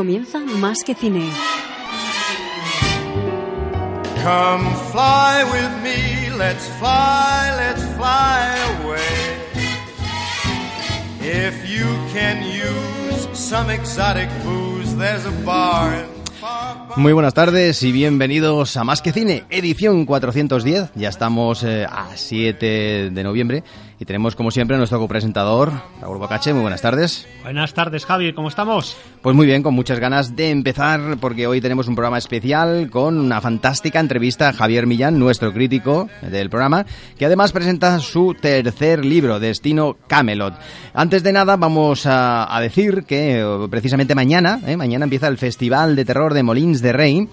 Comienza Más que Cine. Come fly with me, let's fly, let's fly away. If you can use some exotic booze, there's a bar in Muy buenas tardes y bienvenidos a Más que Cine, edición 410. Ya estamos eh, a 7 de noviembre y tenemos como siempre a nuestro copresentador, Raúl Bocache. Muy buenas tardes. Buenas tardes, Javi. ¿Cómo estamos? Pues muy bien, con muchas ganas de empezar porque hoy tenemos un programa especial con una fantástica entrevista a Javier Millán, nuestro crítico del programa, que además presenta su tercer libro, Destino Camelot. Antes de nada vamos a, a decir que eh, precisamente mañana, eh, mañana empieza el Festival de Terror de Molins de Rey.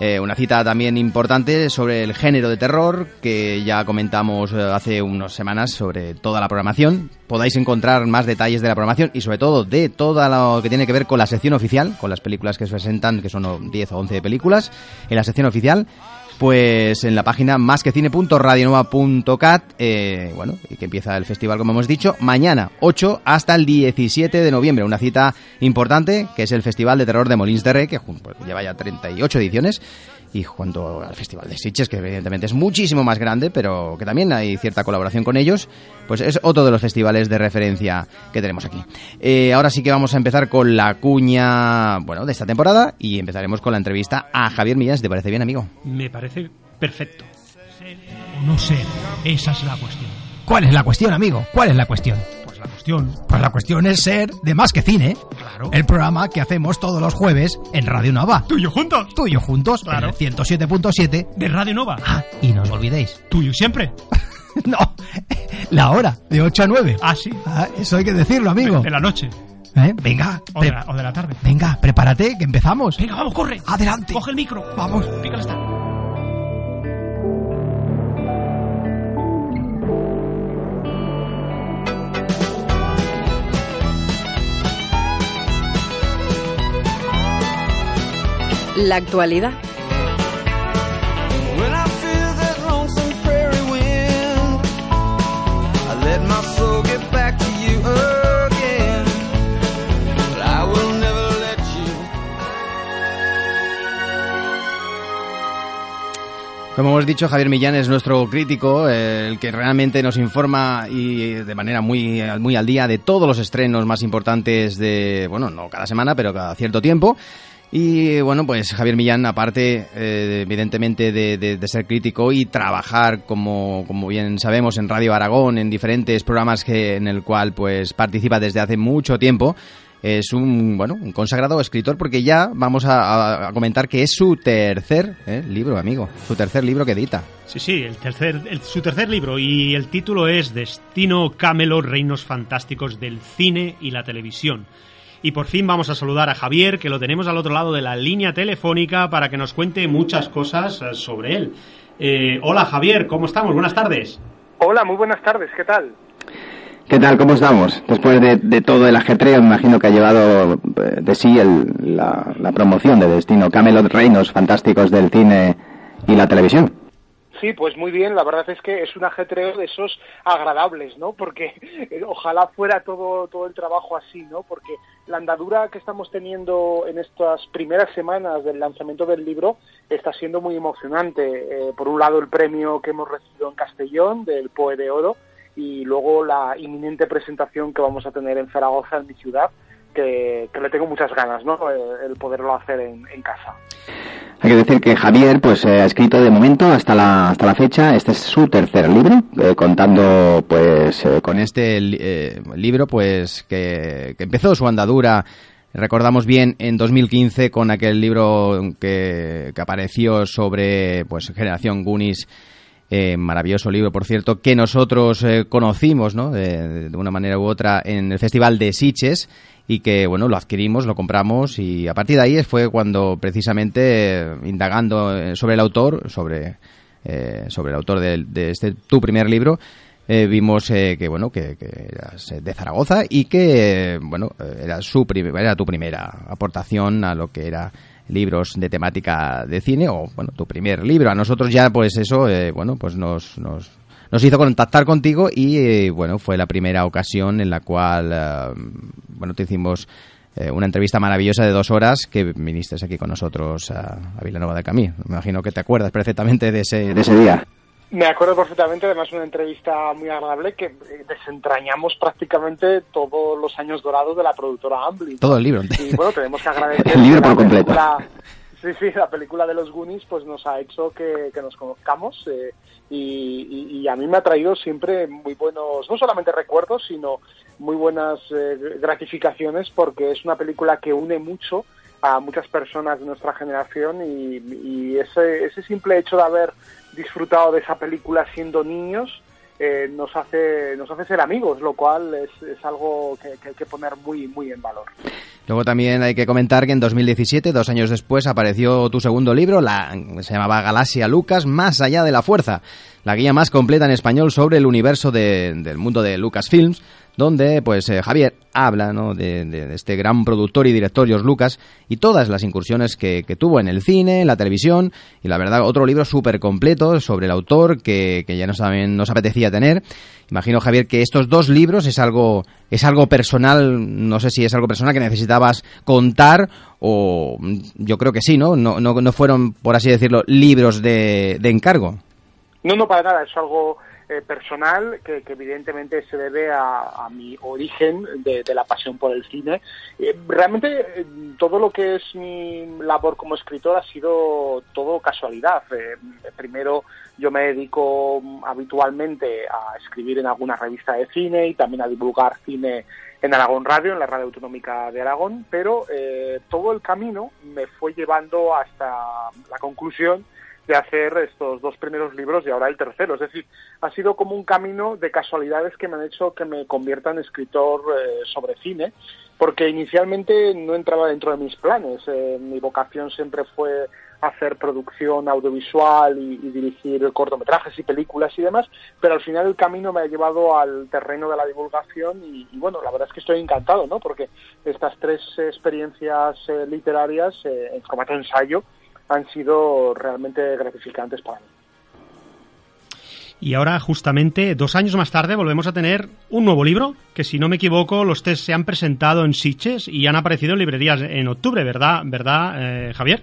Eh, una cita también importante sobre el género de terror que ya comentamos eh, hace unas semanas sobre toda la programación. Podáis encontrar más detalles de la programación y sobre todo de todo lo que tiene que ver con la sección oficial, con las películas que se presentan, que son 10 o 11 películas, en la sección oficial pues en la página másquecine.radionova.cat, eh, bueno, y que empieza el festival, como hemos dicho, mañana, 8 hasta el 17 de noviembre. Una cita importante, que es el Festival de Terror de Molins de Rey, que pues, lleva ya 38 ediciones. Y junto al Festival de Sitges, que evidentemente es muchísimo más grande, pero que también hay cierta colaboración con ellos, pues es otro de los festivales de referencia que tenemos aquí. Eh, ahora sí que vamos a empezar con la cuña, bueno, de esta temporada y empezaremos con la entrevista a Javier Millán. ¿Te parece bien, amigo? Me parece perfecto. O no ser, esa es la cuestión. ¿Cuál es la cuestión, amigo? ¿Cuál es la cuestión? Pues la cuestión, Pues la cuestión es ser de más que cine. claro. El programa que hacemos todos los jueves en Radio Nova. tuyo juntos. Tú y yo juntos, Claro. en el 107.7. De Radio Nova. Ah, y no os olvidéis. Tuyo siempre. no, la hora, de 8 a 9. Ah, sí. Ah, eso hay que decirlo, amigo. De la noche. ¿Eh? Venga, O de la, o de la tarde. venga, prepárate, que empezamos. Venga, vamos, corre. Adelante. Coge el micro. Vamos. Pícale está. Let you. Como hemos dicho, Javier Millán es nuestro crítico, el que realmente nos informa y de manera muy, muy al día de todos los estrenos más importantes de, bueno, no cada semana, pero cada cierto tiempo. Y bueno, pues Javier Millán, aparte, eh, evidentemente, de, ser crítico y trabajar, como, como bien sabemos, en Radio Aragón, en diferentes programas que, en el cual pues participa desde hace mucho tiempo, es un bueno un consagrado escritor porque ya vamos a, comentar que es su tercer eh, libro, amigo, su tercer libro que edita. Sí, sí, el tercer, el- su tercer libro y el título es Destino Camelot, Reinos Fantásticos del Cine y la Televisión. Y por fin vamos a saludar a Javier, que lo tenemos al otro lado de la línea telefónica para que nos cuente muchas cosas eh, sobre él. Eh, hola Javier, ¿cómo estamos? Buenas tardes. Hola, muy buenas tardes, ¿qué tal? ¿Qué tal? ¿Cómo estamos? Después de, de todo el ajetreo, me imagino que ha llevado eh, de sí el- la, la promoción de Destino Camelot Reinos Fantásticos del cine y la televisión. Sí, pues muy bien, la verdad es que es un ajetreo de esos agradables, ¿no? Porque eh, ojalá fuera todo, todo el trabajo así, ¿no? Porque la andadura que estamos teniendo en estas primeras semanas del lanzamiento del libro está siendo muy emocionante. Eh, por un lado, el premio que hemos recibido en Castellón del POE de Oro y luego la inminente presentación que vamos a tener en Zaragoza, en mi ciudad, que, le tengo muchas ganas, ¿no? Eh, el poderlo hacer en, en casa. Hay que decir que Javier pues eh, ha escrito de momento hasta la, hasta la fecha, este es su tercer libro, eh, contando pues Con este li- libro, pues que, que empezó su andadura, recordamos bien, en 2015 con aquel libro que, que apareció sobre pues generación Goonies Eh, maravilloso libro, por cierto, que nosotros eh, conocimos, ¿no? De, de, una manera u otra en el Festival de Siches y que, bueno, lo adquirimos, lo compramos y a partir de ahí fue cuando precisamente eh, indagando eh, sobre el autor, sobre, sobre el autor de, de este tu primer libro, vimos que bueno que, que, eras de Zaragoza y que bueno era su era tu primera aportación a lo que era libros de temática de cine o bueno tu primer libro. A nosotros ya pues eso eh, bueno pues nos, nos nos hizo contactar contigo y eh, bueno fue la primera ocasión en la cual eh, bueno te hicimos eh, una entrevista maravillosa de dos horas que viniste aquí con nosotros a, a Vilanova del Camí me imagino que te acuerdas perfectamente de ese, de ese día me acuerdo perfectamente, además una entrevista muy agradable que eh, desentrañamos prácticamente todos los años dorados de la productora Amblin. Todo el libro. Y bueno, tenemos que agradecer. el libro por completo. La, sí, sí, la película de los Goonies pues nos ha hecho que, que nos conozcamos eh, y, y, y, a mí me ha traído siempre muy buenos, no solamente recuerdos, sino muy buenas eh, gratificaciones porque es una película que une mucho a muchas personas de nuestra generación y, y ese, ese simple hecho de haber disfrutado de esa película siendo niños eh, nos hace nos hace ser amigos, lo cual es, es algo que, hay que poner muy muy en valor. Luego también hay que comentar que en 2017, dos años después, apareció tu segundo libro, la, se llamaba Galaxia Lucas, Más allá de la fuerza, la guía más completa en español sobre el universo de, del mundo de Lucasfilms, donde pues eh, Javier habla de, de, este gran productor y director George Lucas y todas las incursiones que, que, tuvo en el cine, en la televisión y la verdad otro libro súper completo sobre el autor que, que ya nos, nos apetecía tener. Imagino Javier que estos dos libros es algo es algo personal, no sé si es algo personal que necesitabas contar o yo creo que sí, ¿no? No, no, no fueron, por así decirlo, libros de, de encargo. No, no, para nada, es algo eh, personal que, que, evidentemente se debe a, mi origen de, la pasión por el cine. Eh, realmente eh, todo lo que es mi labor como escritor ha sido todo casualidad. Eh, primero yo me dedico habitualmente a escribir en alguna revista de cine y también a divulgar cine en Aragón Radio, en la radio autonómica de Aragón, pero todo el camino me fue llevando hasta la conclusión de hacer estos dos primeros libros y ahora el tercero. Es decir, ha sido como un camino de casualidades que me han hecho que me convierta en escritor eh, sobre cine, porque inicialmente no entraba dentro de mis planes. Eh, mi vocación siempre fue hacer producción audiovisual y, dirigir cortometrajes y películas y demás, pero al final el camino me ha llevado al terreno de la divulgación y, y bueno, la verdad es que estoy encantado, ¿no? Porque estas tres experiencias eh, literarias eh, en formato ensayo han sido realmente gratificantes para mí. Y ahora, justamente, dos años más tarde, volvemos a tener un nuevo libro, que si no me equivoco, los test se han presentado en Sitges y han aparecido en librerías en octubre, ¿verdad, verdad eh, Javier?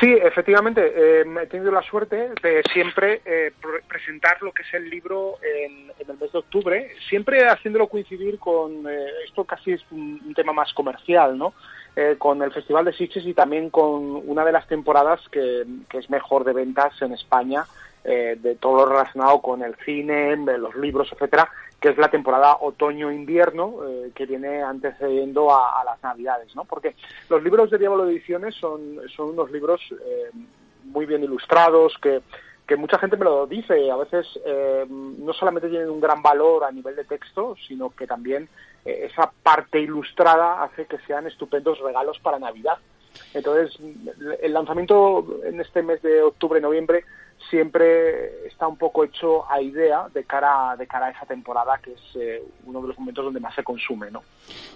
Sí, efectivamente, eh, he tenido la suerte de siempre eh, presentar lo que es el libro en, en, el mes de octubre, siempre haciéndolo coincidir con, eh, esto casi es un, un, tema más comercial, ¿no? Eh, con el Festival de Sitges y también con una de las temporadas que, que es mejor de ventas en España, eh, de todo lo relacionado con el cine, los libros, etcétera, que es la temporada otoño-invierno eh, que viene antecediendo a, las navidades, ¿no? Porque los libros de Diablo Ediciones son, unos libros eh, muy bien ilustrados que que mucha gente me lo dice, a veces eh, no solamente tienen un gran valor a nivel de texto, sino que también esa parte ilustrada hace que sean estupendos regalos para Navidad. Entonces, el lanzamiento en este mes de octubre-noviembre siempre está un poco hecho a idea de cara, de cara a esa temporada, que es eh, uno de los momentos donde más se consume, ¿no?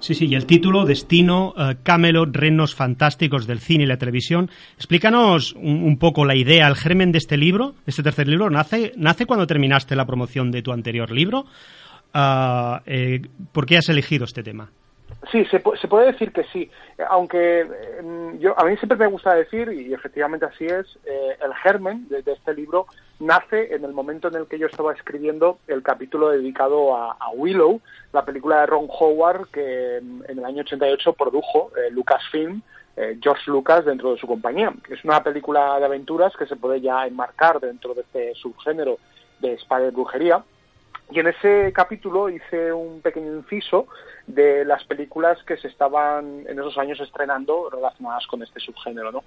Sí, sí, y el título, Destino, uh, Camelot, Reinos Fantásticos del Cine y la Televisión. Explícanos un, poco la idea, el germen de este libro, este tercer libro, ¿nace, nace cuando terminaste la promoción de tu anterior libro? Uh, eh, ¿Por qué has elegido este tema? Sí, se, se, puede decir que sí, aunque eh, yo a mí siempre me gusta decir, y efectivamente así es, eh, el germen de, este libro nace en el momento en el que yo estaba escribiendo el capítulo dedicado a, Willow, la película de Ron Howard que en el año 88 produjo eh, Lucasfilm, eh, George Lucas dentro de su compañía. Es una película de aventuras que se puede ya enmarcar dentro de este subgénero de espada de brujería y en ese capítulo hice un pequeño inciso de las películas que se estaban en esos años estrenando relacionadas con este subgénero, ¿no?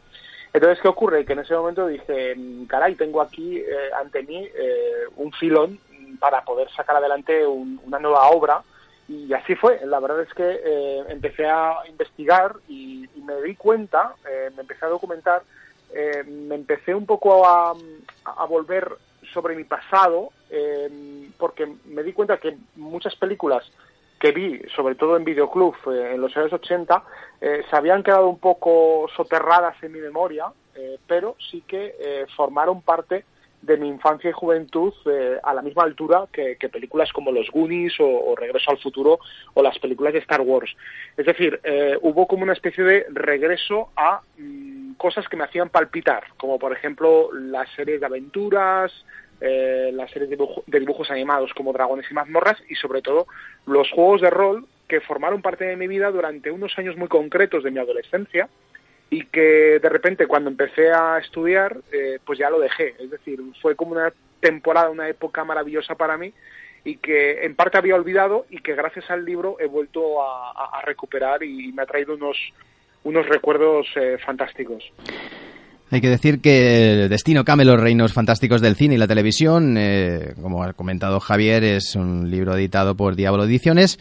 Entonces, ¿qué ocurre? Que en ese momento dije, mm, caray, tengo aquí eh, ante mí eh, un filón para poder sacar adelante un- una nueva obra. Y así fue. La verdad es que eh, empecé a investigar y, me di cuenta, eh, me empecé a documentar, me empecé un poco a volver sobre mi pasado, eh, porque me di cuenta que muchas películas que vi, sobre todo en videoclub eh, en los años 80, eh, se habían quedado un poco soterradas en mi memoria, eh, pero sí que eh, formaron parte de mi infancia y juventud a la misma altura que, películas como Los Goonies o, Regreso al Futuro o las películas de Star Wars. Es decir, hubo como una especie de regreso a mm, cosas que me hacían palpitar, como por ejemplo las series de aventuras, eh, las series de, de dibujos animados como Dragones y Mazmorras y sobre todo los juegos de rol que formaron parte de mi vida durante unos años muy concretos de mi adolescencia y que de repente cuando empecé a estudiar eh, pues ya lo dejé. Es decir, fue como una temporada, una época maravillosa para mí y que en parte había olvidado y que gracias al libro he vuelto a, a- a recuperar y me ha traído unos, unos recuerdos eh, fantásticos. Hay que decir que Destino Camelot, Reinos Fantásticos del Cine y la Televisión, eh, como ha comentado Javier, es un libro editado por Diablo Ediciones,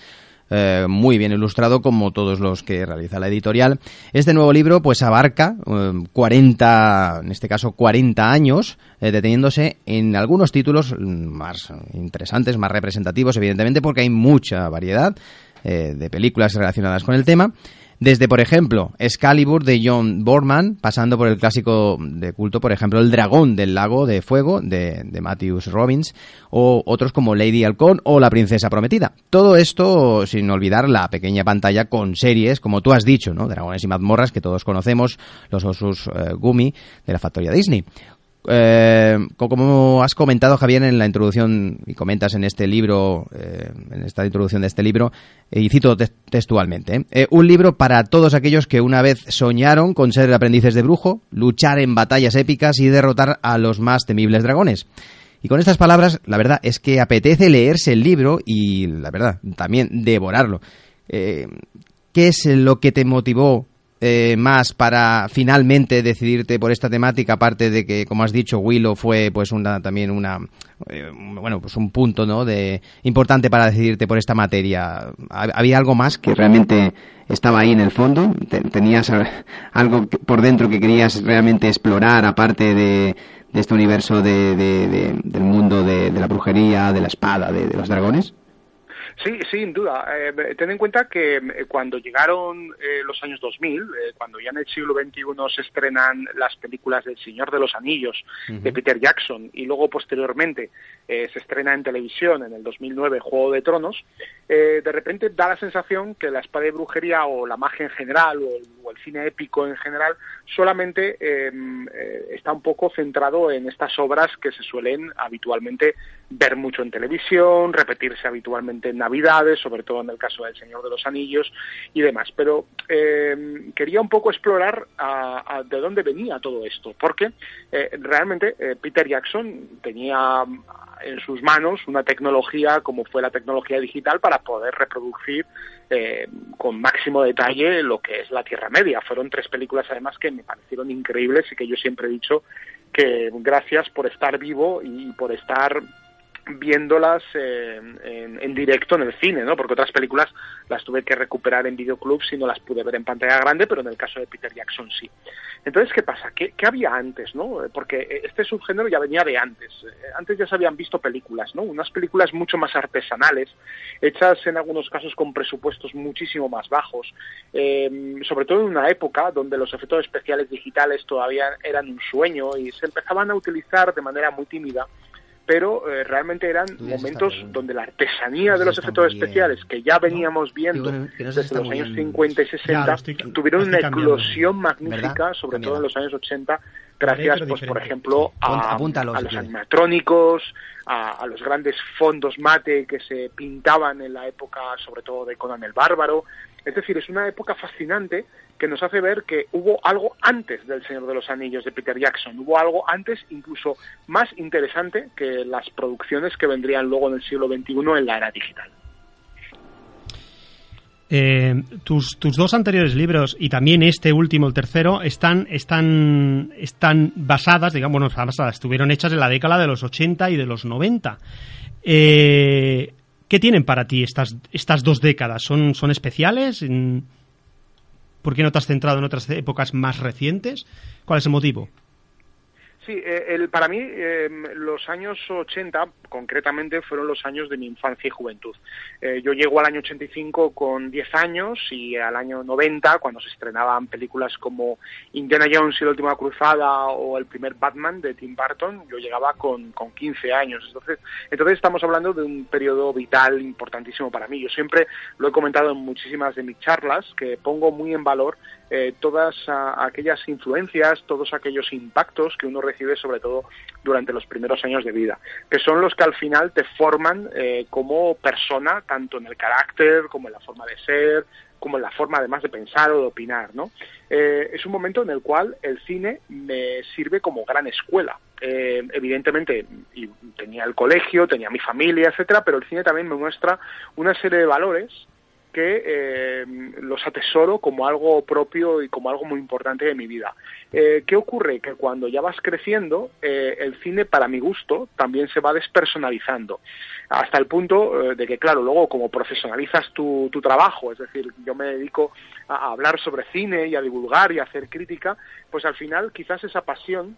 eh, muy bien ilustrado como todos los que realiza la editorial. Este nuevo libro pues abarca eh, 40, en este caso 40 años, eh, deteniéndose en algunos títulos más interesantes, más representativos, evidentemente, porque hay mucha variedad de películas relacionadas con el tema. Desde, por ejemplo, Excalibur de John Borman, pasando por el clásico de culto, por ejemplo, El Dragón del Lago de Fuego de, de Matthews Robbins, o otros como Lady Halcón o La Princesa Prometida. Todo esto sin olvidar la pequeña pantalla con series, como tú has dicho, ¿no? Dragones y mazmorras que todos conocemos, los Osus eh, Gumi de la factoría Disney. Eh, co- como has comentado Javier en la introducción y comentas en este libro, eh, en esta introducción de este libro, eh, y cito te- textualmente, un libro para todos aquellos que una vez soñaron con ser aprendices de brujo, luchar en batallas épicas y derrotar a los más temibles dragones. Y con estas palabras, la verdad es que apetece leerse el libro y, la verdad, también devorarlo. ¿Qué es lo que te motivó eh, más para finalmente decidirte por esta temática aparte de que como has dicho Willow fue pues una también una eh, bueno pues un punto no de importante para decidirte por esta materia ¿Hab- había algo más que realmente estaba ahí en el fondo? Te- ¿Tenías algo por dentro que querías realmente explorar aparte de, este universo de, de- de- del mundo de, la brujería, de la espada, de los dragones? Sí, sí, sin duda. Eh, ten en cuenta que eh, cuando llegaron eh, los años 2000, eh, cuando ya en el siglo XXI se estrenan las películas del Señor de los Anillos de Peter Jackson y luego posteriormente eh, se estrena en televisión en el 2009 Juego de Tronos, eh, de repente da la sensación que la espada de brujería o la magia en general o el, o el cine épico en general solamente eh, eh, está un poco centrado en estas obras que se suelen habitualmente ver mucho en televisión, repetirse habitualmente en Navidades, sobre todo en el caso del Señor de los Anillos y demás. Pero eh, quería un poco explorar a- a de dónde venía todo esto, porque eh, realmente eh, Peter Jackson tenía en sus manos una tecnología como fue la tecnología digital para poder reproducir eh, con máximo detalle lo que es la Tierra Media. Fueron tres películas además que me parecieron increíbles y que yo siempre he dicho que gracias por estar vivo y por estar viéndolas eh, en, en directo en el cine, ¿no? Porque otras películas las tuve que recuperar en videoclubs y no las pude ver en pantalla grande, pero en el caso de Peter Jackson sí. Entonces, ¿qué pasa? ¿Qué, había antes, no? Porque este subgénero ya venía de antes. Eh, Antes ya se habían visto películas, ¿no? Unas películas mucho más artesanales, hechas en algunos casos con presupuestos muchísimo más bajos, eh, sobre todo en una época donde los efectos especiales digitales todavía eran un sueño y se empezaban a utilizar de manera muy tímida pero eh, realmente eran momentos donde la artesanía de los efectos especiales que ya veníamos viendo bueno, que no se desde los años bien. 50 y Ya, 60 lo estoy- tuvieron una eclosión magnífica, ¿Verdad? sobre Cambiado. todo en los años 80, Haré, gracias pues por ejemplo a, los animatrónicos, a, a los grandes fondos mate que se pintaban en la época sobre todo de Conan el Bárbaro. Es decir, es una época fascinante que nos hace ver que hubo algo antes del Señor de los Anillos de Peter Jackson, hubo algo antes incluso más interesante que las producciones que vendrían luego en el siglo XXI en la era digital. Eh, tus, tus dos anteriores libros y también este último, el tercero, están, están, están basadas, digamos, bueno, basadas, estuvieron hechas en la década de los 80 y de los 90. Eh, ¿Qué tienen para ti estas, estas dos décadas? ¿Son, son especiales? ¿Por qué no te has centrado en otras épocas más recientes? ¿Cuál es el motivo? Sí, eh, el, para mí eh, los años 80 concretamente fueron los años de mi infancia y juventud. Eh, yo llego al año 85 con 10 años y al año 90, cuando se estrenaban películas como Indiana Jones y la última cruzada o el primer Batman de Tim Burton, yo llegaba con, con 15 años. Entonces, entonces estamos hablando de un periodo vital importantísimo para mí. Yo siempre lo he comentado en muchísimas de mis charlas, que pongo muy en valor eh, todas aquellas influencias, todos aquellos impactos que uno recibe sobre todo durante los primeros años de vida, que son los que al final te forman eh, como persona, tanto en el carácter como en la forma de ser, como en la forma además de pensar o de opinar, ¿no? Eh, es un momento en el cual el cine me sirve como gran escuela. evidentemente, y tenía el colegio, tenía mi familia, etcétera, pero el cine también me muestra una serie de valores que eh, los atesoro como algo propio y como algo muy importante de mi vida. Eh, ¿Qué ocurre? Que cuando ya vas creciendo, eh, el cine, para mi gusto, también se va despersonalizando, hasta el punto de que, claro, luego como profesionalizas tu, tu trabajo, es decir, yo me dedico a, a hablar sobre cine y a divulgar y a hacer crítica, pues al final quizás esa pasión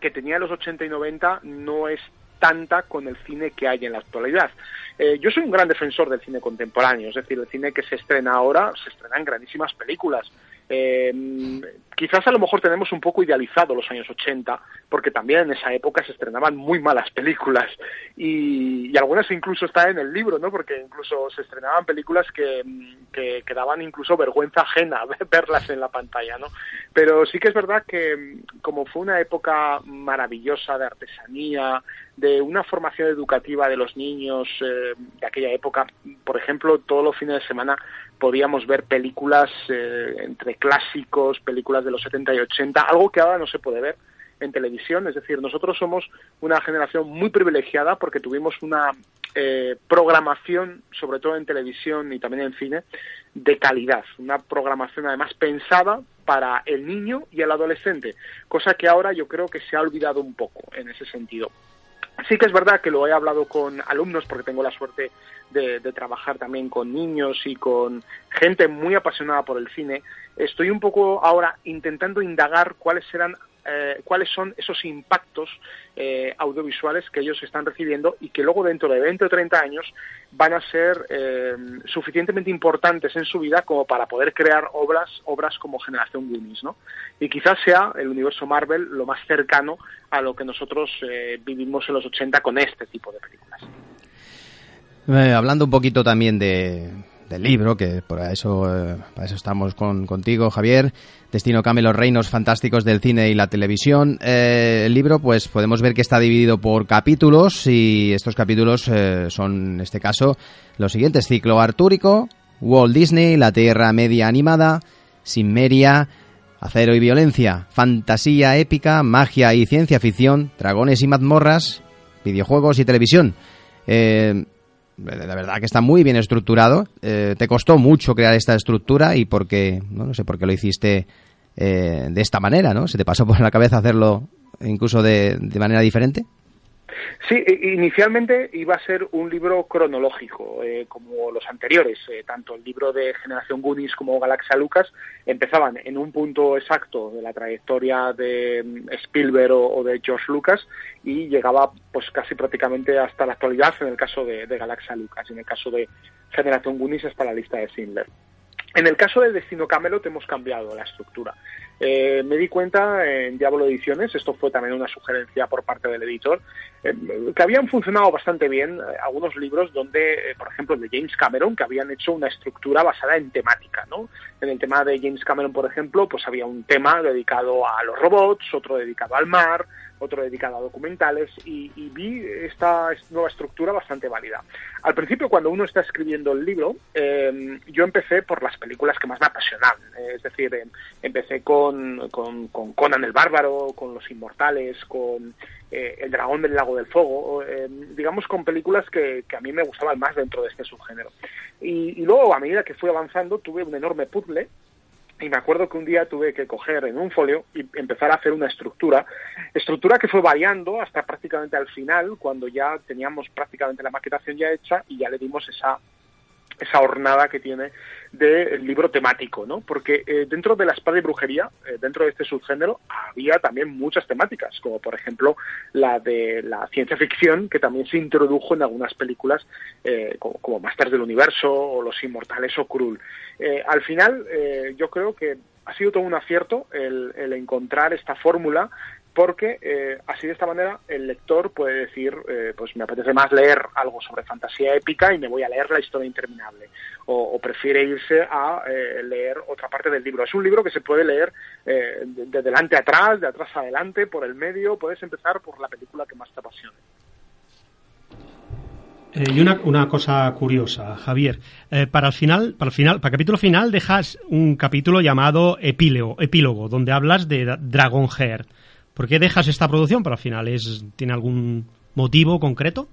que tenía en los 80 y 90 no es tanta con el cine que hay en la actualidad. Eh, yo soy un gran defensor del cine contemporáneo, es decir, el cine que se estrena ahora se estrena en grandísimas películas. Eh, quizás a lo mejor tenemos un poco idealizado los años 80, porque también en esa época se estrenaban muy malas películas y, algunas incluso están en el libro, ¿no? Porque incluso se estrenaban películas que, que, que, daban incluso vergüenza ajena verlas en la pantalla, ¿no? Pero sí que es verdad que como fue una época maravillosa de artesanía, de una formación educativa de los niños eh, de aquella época, por ejemplo, todos los fines de semana podíamos ver películas eh, entre clásicos, películas de los 70 y 80, algo que ahora no se puede ver en televisión. Es decir, nosotros somos una generación muy privilegiada porque tuvimos una eh, programación, sobre todo en televisión y también en cine, de calidad. Una programación además pensada para el niño y el adolescente, cosa que ahora yo creo que se ha olvidado un poco en ese sentido. Sí que es verdad que lo he hablado con alumnos porque tengo la suerte de, trabajar también con niños y con gente muy apasionada por el cine. Estoy un poco ahora intentando indagar cuáles serán eh, cuáles son esos impactos eh, audiovisuales que ellos están recibiendo y que luego dentro de 20 o 30 años van a ser eh, suficientemente importantes en su vida como para poder crear obras obras como Generación Goonies, ¿no? Y quizás sea el universo Marvel lo más cercano a lo que nosotros eh, vivimos en los 80 con este tipo de películas. Hablando un poquito también de, del libro, que por eso, eh, para eso estamos con, contigo, Javier. Destino Came, los reinos fantásticos del cine y la televisión. Eh, el libro, pues podemos ver que está dividido por capítulos y estos capítulos eh, son, en este caso, los siguientes. Ciclo artúrico, Walt Disney, La Tierra Media Animada, Sinmeria, Acero y Violencia, Fantasía Épica, Magia y Ciencia Ficción, Dragones y Mazmorras, Videojuegos y Televisión. Eh, la verdad que está muy bien estructurado. Eh, te costó mucho crear esta estructura y porque, no, no sé por qué lo hiciste eh, de esta manera, ¿no? ¿Se te pasó por la cabeza hacerlo incluso de, de manera diferente? Sí, inicialmente iba a ser un libro cronológico, eh, como los anteriores. Eh, tanto el libro de Generación Goonies como Galaxia Lucas empezaban en un punto exacto de la trayectoria de mm, Spielberg o, de George Lucas y llegaba pues casi prácticamente hasta la actualidad en el caso de, Galaxia Lucas y en el caso de Generación Goonies hasta la lista de Schindler. En el caso del Destino Camelot hemos cambiado la estructura. Eh, me di cuenta en Diablo Ediciones, esto fue también una sugerencia por parte del editor, eh, que habían funcionado bastante bien eh, algunos libros donde, eh, por ejemplo, de James Cameron, que habían hecho una estructura basada en temática, ¿no? En el tema de James Cameron, por ejemplo, pues había un tema dedicado a los robots, otro dedicado al mar, otro dedicado a documentales y, vi esta nueva estructura bastante válida. Al principio, cuando uno está escribiendo el libro, eh, yo empecé por las películas que más me apasionaban, es decir, eh, empecé con con, con, con Conan el Bárbaro, con Los Inmortales, con eh, El Dragón del Lago del Fuego, eh, digamos con películas que, que, a mí me gustaban más dentro de este subgénero. Y, y luego, a medida que fui avanzando, tuve un enorme puzzle y me acuerdo que un día tuve que coger en un folio y empezar a hacer una estructura, estructura que fue variando hasta prácticamente al final, cuando ya teníamos prácticamente la maquetación ya hecha y ya le dimos esa esa hornada que tiene del libro temático, ¿no? Porque eh, dentro de la espada y brujería, eh, dentro de este subgénero, había también muchas temáticas, como por ejemplo la de la ciencia ficción, que también se introdujo en algunas películas eh, como, como Masters del Universo o Los Inmortales o. Eh, al final, eh, yo creo que ha sido todo un acierto el encontrar esta fórmula porque eh, así de esta manera el lector puede decir, eh, pues me apetece más leer algo sobre fantasía épica y me voy a leer la historia interminable, o, prefiere irse a eh, leer otra parte del libro. Es un libro que se puede leer de, de, delante a atrás, de atrás a adelante, por el medio, puedes empezar por la película que más te apasione. Y una, cosa curiosa, Javier. Para el final, para el final, para el capítulo final dejas un capítulo llamado epílogo, epílogo donde hablas de Dragonheart. ¿Por qué dejas esta producción para el final? ¿Es, ¿Tiene algún motivo concreto?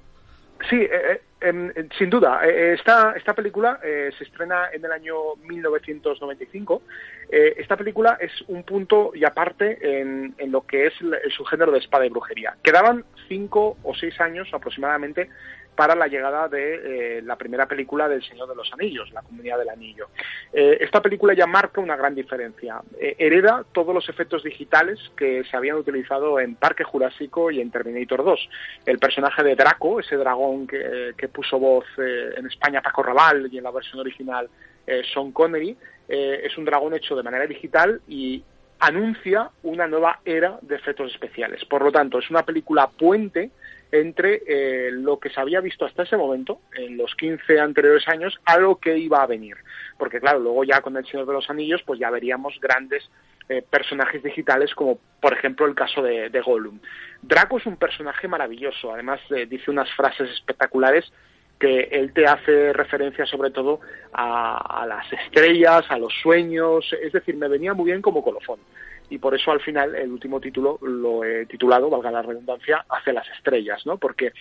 Sí, eh, eh, sin duda. Eh, esta, esta película se estrena en el año 1995. esta película es un punto y aparte en, en, lo que es el, el subgénero de espada y brujería. Quedaban cinco o seis años aproximadamente para la llegada de eh, la primera película del Señor de los Anillos, La Comunidad del Anillo. Eh, esta película ya marca una gran diferencia. Eh, hereda todos los efectos digitales que se habían utilizado en Parque Jurásico y en Terminator 2. El personaje de Draco, ese dragón que, que puso voz en España Paco Raval y en la versión original Sean Connery, es un dragón hecho de manera digital y anuncia una nueva era de efectos especiales. Por lo tanto, es una película puente entre eh, lo que se había visto hasta ese momento, en los 15 anteriores años, a lo que iba a venir. Porque claro, luego ya con El Señor de los Anillos, pues ya veríamos grandes eh, personajes digitales, como por ejemplo el caso de, Gollum. Draco es un personaje maravilloso, además eh, dice unas frases espectaculares que él te hace referencia sobre todo a, a las estrellas, a los sueños, es decir, me venía muy bien como colofón y por eso al final el último título lo he titulado, valga la redundancia, Hacia las estrellas, ¿no? Porque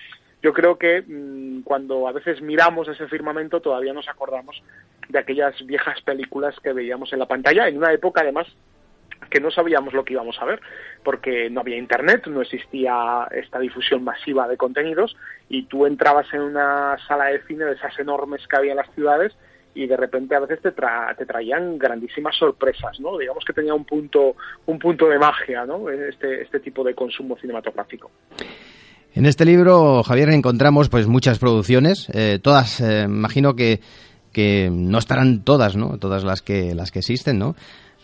yo creo que mmm, cuando a veces miramos ese firmamento todavía nos acordamos de aquellas viejas películas que veíamos en la pantalla, en una época además que no sabíamos lo que íbamos a ver, porque no había internet, no existía esta difusión masiva de contenidos, y tú entrabas en una sala de cine de esas enormes que había en las ciudades y de repente a veces te, tra te traían grandísimas sorpresas, ¿no? Digamos que tenía un punto, un punto de magia, ¿no? Este, este tipo de consumo cinematográfico. En este libro, Javier, encontramos pues muchas producciones, eh, todas, eh, imagino que, que no estarán todas, ¿no? Todas las que, las que existen, ¿no?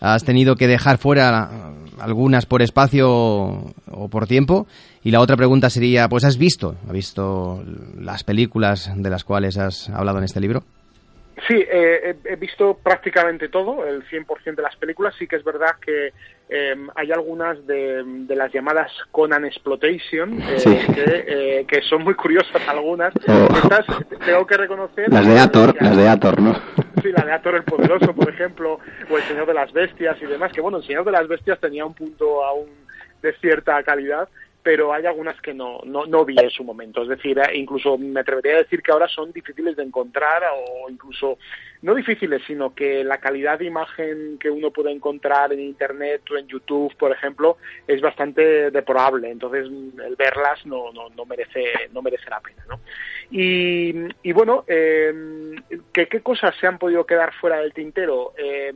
Has tenido que dejar fuera algunas por espacio o por tiempo. Y la otra pregunta sería, pues ¿has visto, has visto las películas de las cuales has hablado en este libro? Sí, eh, he, visto prácticamente todo, el 100% de las películas. Sí que es verdad que eh, hay algunas de, de, las llamadas Conan Exploitation eh, sí. que, eh, que, son muy curiosas algunas. Oh. Estas tengo que reconocer... Las de Ator, las de Ator, ¿no? Sí, la de Ator el Poderoso, por ejemplo, o El Señor de las Bestias y demás, que bueno, El Señor de las Bestias tenía un punto aún de cierta calidad, pero hay algunas que no, no, no vi en su momento. Es decir, eh, incluso me atrevería a decir que ahora son difíciles de encontrar o incluso no difíciles, sino que la calidad de imagen que uno puede encontrar en Internet o en YouTube, por ejemplo, es bastante deplorable. Entonces, el verlas no, no, no, merece, no merece la pena. ¿no? Y, y bueno, eh, ¿qué, ¿qué cosas se han podido quedar fuera del tintero? Eh,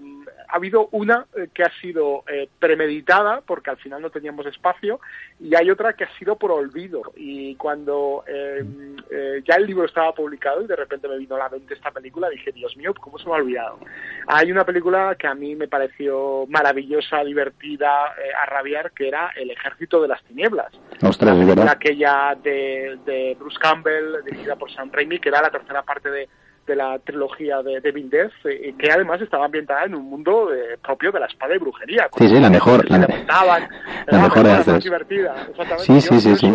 ha habido una que ha sido eh, premeditada, porque al final no teníamos espacio, y hay otra que ha sido por olvido. Y cuando eh, eh, ya el libro estaba publicado y de repente me vino a la mente esta película, dije, Dios mío, ¿cómo se me ha olvidado? Hay una película que a mí me pareció maravillosa, divertida, eh, a rabiar, que era El Ejército de las Tinieblas. Ostras, la película aquella de, de Bruce Campbell, dirigida por Sam Raimi, que era la tercera parte de de la trilogía de, de Death, eh, que además estaba ambientada en un mundo eh, propio de la espada y brujería. Sí, sí, la mejor. La, mejor, mejor, más divertida. Sí, sí, sí, sí.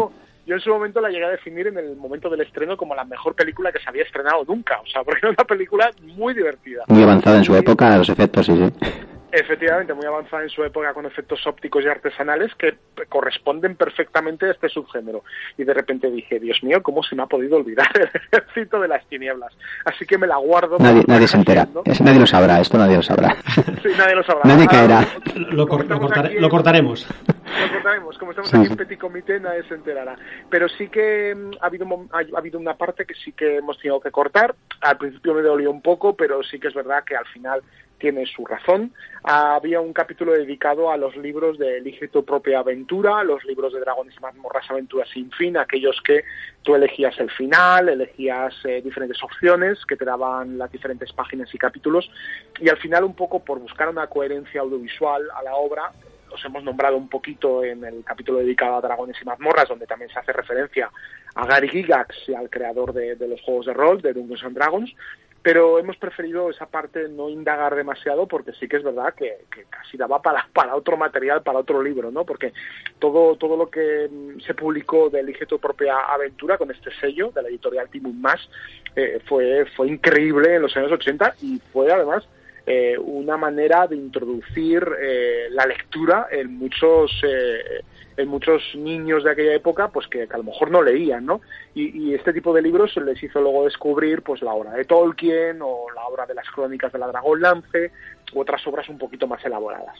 Yo en su momento la llegué a definir en el momento del estreno como la mejor película que se había estrenado nunca, o sea, porque era una película muy divertida. Muy avanzada en su época, los efectos, sí, sí. Efectivamente, muy avanzada en su época con efectos ópticos y artesanales que corresponden perfectamente a este subgénero. Y de repente dije, Dios mío, ¿cómo se me ha podido olvidar el ejército de las tinieblas? Así que me la guardo. Nadie, para nadie se entera. nadie lo sabrá, esto nadie lo sabrá. Sí, nadie lo sabrá. Nadie caerá. Lo, cor- lo estamos cortare- aquí- lo cortaremos. Cortaremos. Como estamos aquí en Petit Comité, nadie se enterará. Pero sí que mm, ha habido, ha habido una parte que sí que hemos tenido que cortar. Al principio me dolió un poco, pero sí que es verdad que al final tiene su razón. Había un capítulo dedicado a los libros de Elige tu propia aventura, los libros de Dragones y Mazmorras Aventuras sin fin, aquellos que tú elegías el final, elegías eh, diferentes opciones que te daban las diferentes páginas y capítulos. Y al final, un poco por buscar una coherencia audiovisual a la obra, os hemos nombrado un poquito en el capítulo dedicado a Dragones y Mazmorras, donde también se hace referencia a Gary Gygax y al creador de, los juegos de rol, de Dungeons and Dragons, pero hemos preferido esa parte no indagar demasiado porque sí que es verdad que, casi daba para, para otro material, para otro libro, ¿no? Porque todo, todo lo que mm, se publicó de Elige tu propia aventura con este sello de la editorial Timon Más eh, fue, fue increíble en los años 80 y fue además eh, una manera de introducir eh, la lectura en muchos eh, en muchos niños de aquella época pues que, a lo mejor no leían no y, y este tipo de libros les hizo luego descubrir pues la obra de Tolkien o la obra de las crónicas de la Dragón Lance u otras obras un poquito más elaboradas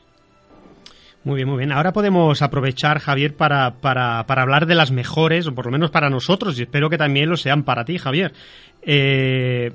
Muy bien, muy bien. Ahora podemos aprovechar, Javier, para, para, para hablar de las mejores, o por lo menos para nosotros, y espero que también lo sean para ti, Javier. Eh,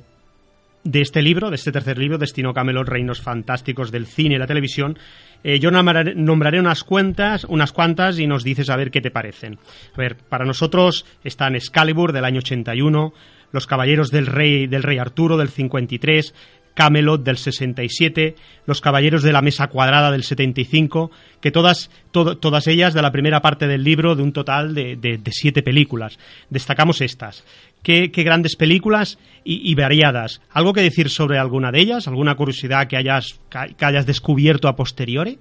de este libro, de este tercer libro, Destino Camelot, Reinos Fantásticos del Cine y la Televisión, eh, yo nombraré, unas cuantas, unas cuantas y nos dices a ver qué te parecen. A ver, para nosotros están Excalibur del año 81, Los Caballeros del Rey, del Rey Arturo del 53, Camelot del 67, Los Caballeros de la Mesa Cuadrada del 75, que todas, to- todas ellas de la primera parte del libro de un total de, de- de siete películas. Destacamos estas. Qué, qué grandes películas y, y variadas. ¿Algo que decir sobre alguna de ellas? ¿Alguna curiosidad que hayas, que hayas descubierto a posteriori?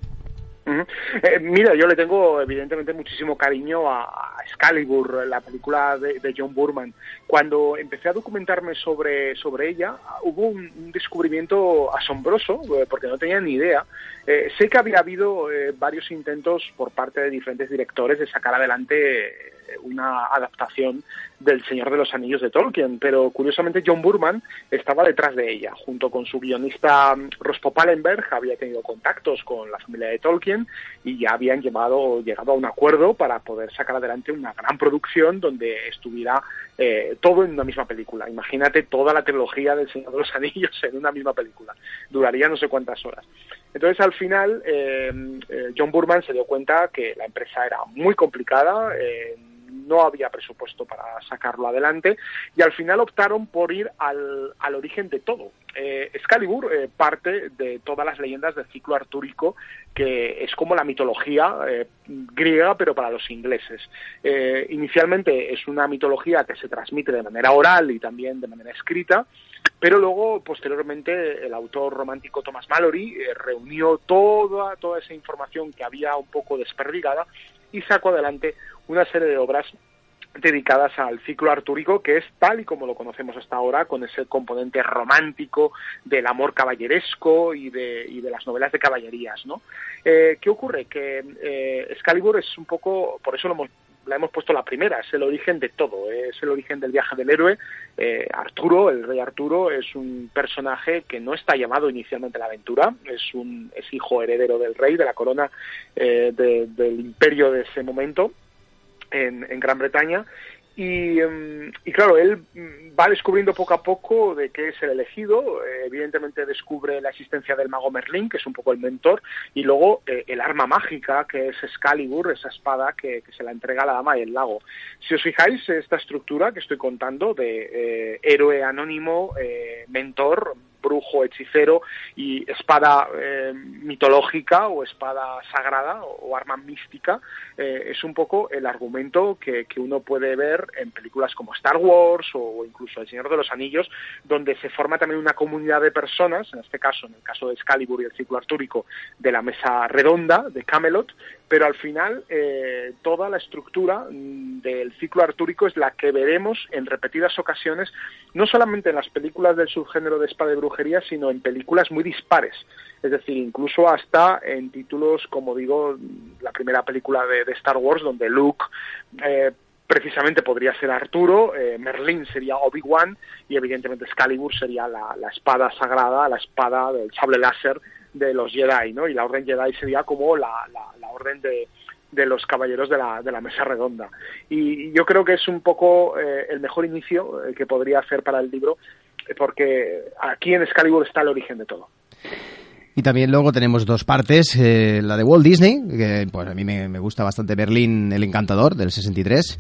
Ujú. Eh, mira, yo le tengo evidentemente muchísimo cariño a, a Excalibur, la película de, John Burman. Cuando empecé a documentarme sobre, sobre ella, hubo un, descubrimiento asombroso, eh, porque no tenía ni idea. Eh, sé que había habido eh, varios intentos por parte de diferentes directores de sacar adelante una adaptación del Señor de los Anillos de Tolkien, pero curiosamente John Burman estaba detrás de ella, junto con su guionista mm, Rospo Pallenberg, había tenido contactos con la familia de Tolkien y ya habían llevado, llegado a un acuerdo para poder sacar adelante una gran producción donde estuviera eh, todo en una misma película. Imagínate toda la trilogía del Señor de los Anillos en una misma película. Duraría no sé cuántas horas. Entonces, al final, eh, eh, John Burman se dio cuenta que la empresa era muy complicada, eh, no había presupuesto para sacarlo adelante y al final optaron por ir al, al origen de todo. Eh, Excalibur eh, parte de todas las leyendas del ciclo artúrico, que es como la mitología eh, griega, pero para los ingleses. Eh, inicialmente es una mitología que se transmite de manera oral y también de manera escrita, pero luego, posteriormente, el autor romántico Thomas Mallory eh, reunió toda, toda esa información que había un poco desperdigada y sacó adelante una serie de obras dedicadas al ciclo artúrico, que es tal y como lo conocemos hasta ahora, con ese componente romántico del amor caballeresco y de, y de las novelas de caballerías, ¿no? Eh, ¿Qué ocurre? Que eh, Excalibur es un poco, por eso lo hemos la hemos puesto la primera, es el origen de todo, es el origen del viaje del héroe. Eh, Arturo, el rey Arturo, es un personaje que no está llamado inicialmente a la aventura, es un es hijo heredero del rey, de la corona eh, de, del imperio de ese momento en, en Gran Bretaña. Y, um, y, claro, él va descubriendo poco a poco de qué es el elegido. Eh, evidentemente descubre la existencia del mago Merlín, que es un poco el mentor, y luego eh, el arma mágica, que es Excalibur, esa espada que, que, se la entrega a la dama del lago. Si os fijáis, esta estructura que estoy contando de eh, héroe anónimo, eh, mentor, brujo, hechicero y espada eh, mitológica o espada sagrada o, arma mística, eh, es un poco el argumento que, que, uno puede ver en películas como Star Wars o, o, incluso El Señor de los Anillos, donde se forma también una comunidad de personas, en este caso, en el caso de Excalibur y el ciclo artúrico, de la mesa redonda de Camelot, pero al final eh, toda la estructura mmm, del ciclo artúrico es la que veremos en repetidas ocasiones, no solamente en las películas del subgénero de espada y brujería, sino en películas muy dispares. Es decir, incluso hasta en títulos, como digo, la primera película de, de Star Wars, donde Luke eh, precisamente podría ser Arturo, eh, Merlín sería Obi-Wan y evidentemente Excalibur sería la, la, espada sagrada, la espada del sable láser de los Jedi, ¿no? Y la Orden Jedi sería como la, la, la orden de, de los caballeros de la, de la mesa redonda. Y yo creo que es un poco eh, el mejor inicio eh, que podría hacer para el libro, porque aquí en Excalibur está el origen de todo. Y también luego tenemos dos partes, eh, la de Walt Disney, que pues a mí me, me gusta bastante Berlín el Encantador del 63,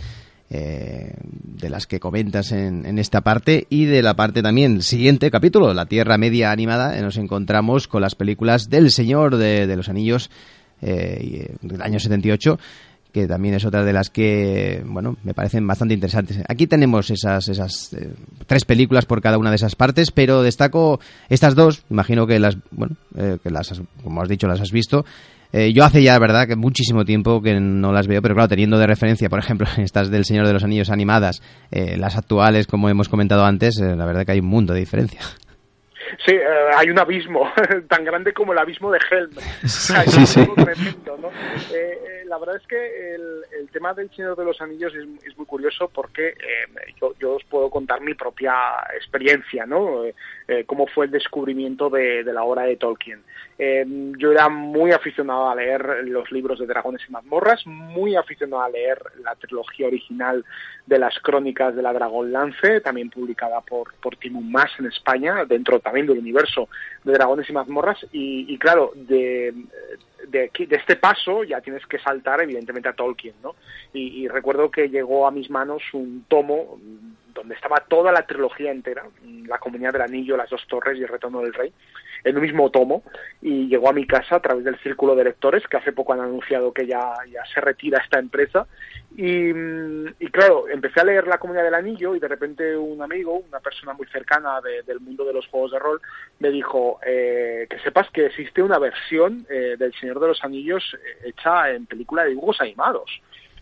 eh, de las que comentas en, en, esta parte, y de la parte también siguiente capítulo, la Tierra Media Animada, eh, nos encontramos con las películas del Señor de, los Anillos eh, del año 78, que también es otra de las que, bueno, me parecen bastante interesantes. Aquí tenemos esas, esas eh, tres películas por cada una de esas partes, pero destaco estas dos, imagino que las, bueno, eh, que las, como has dicho, las has visto. Eh, yo hace ya, verdad, que muchísimo tiempo que no las veo, pero claro, teniendo de referencia, por ejemplo, estas del Señor de los Anillos animadas, eh, las actuales, como hemos comentado antes, eh, la verdad que hay un mundo de diferencia. Sí, eh, hay un abismo tan grande como el abismo de Helm. Sí, sí, sí. tremendo, ¿no? Eh, eh, la verdad es que el, el, tema del Señor de los Anillos es, es muy curioso porque yo, yo, os puedo contar mi propia experiencia, ¿no? Cómo fue el descubrimiento de, de la obra de Tolkien. yo era muy aficionado a leer los libros de Dragones y Mazmorras, muy aficionado a leer la trilogía original de las crónicas de la Dragón Lance, también publicada por, por Timon Mas en España, dentro también del universo de Dragones y Mazmorras, y, y claro, de, de, de, este paso ya tienes que saltar evidentemente a Tolkien, ¿no? Y recuerdo que llegó a mis manos un tomo donde estaba toda la trilogía entera, La Comunidad del Anillo, Las Dos Torres y El Retorno del Rey, en un mismo tomo, y llegó a mi casa a través del Círculo de Lectores, que hace poco han anunciado que ya, ya se retira esta empresa, y, y, claro, empecé a leer La Comunidad del Anillo y de repente un amigo, una persona muy cercana de, del mundo de los juegos de rol, me dijo eh, que sepas que existe una versión eh, del Señor de los Anillos eh, hecha en película de dibujos animados.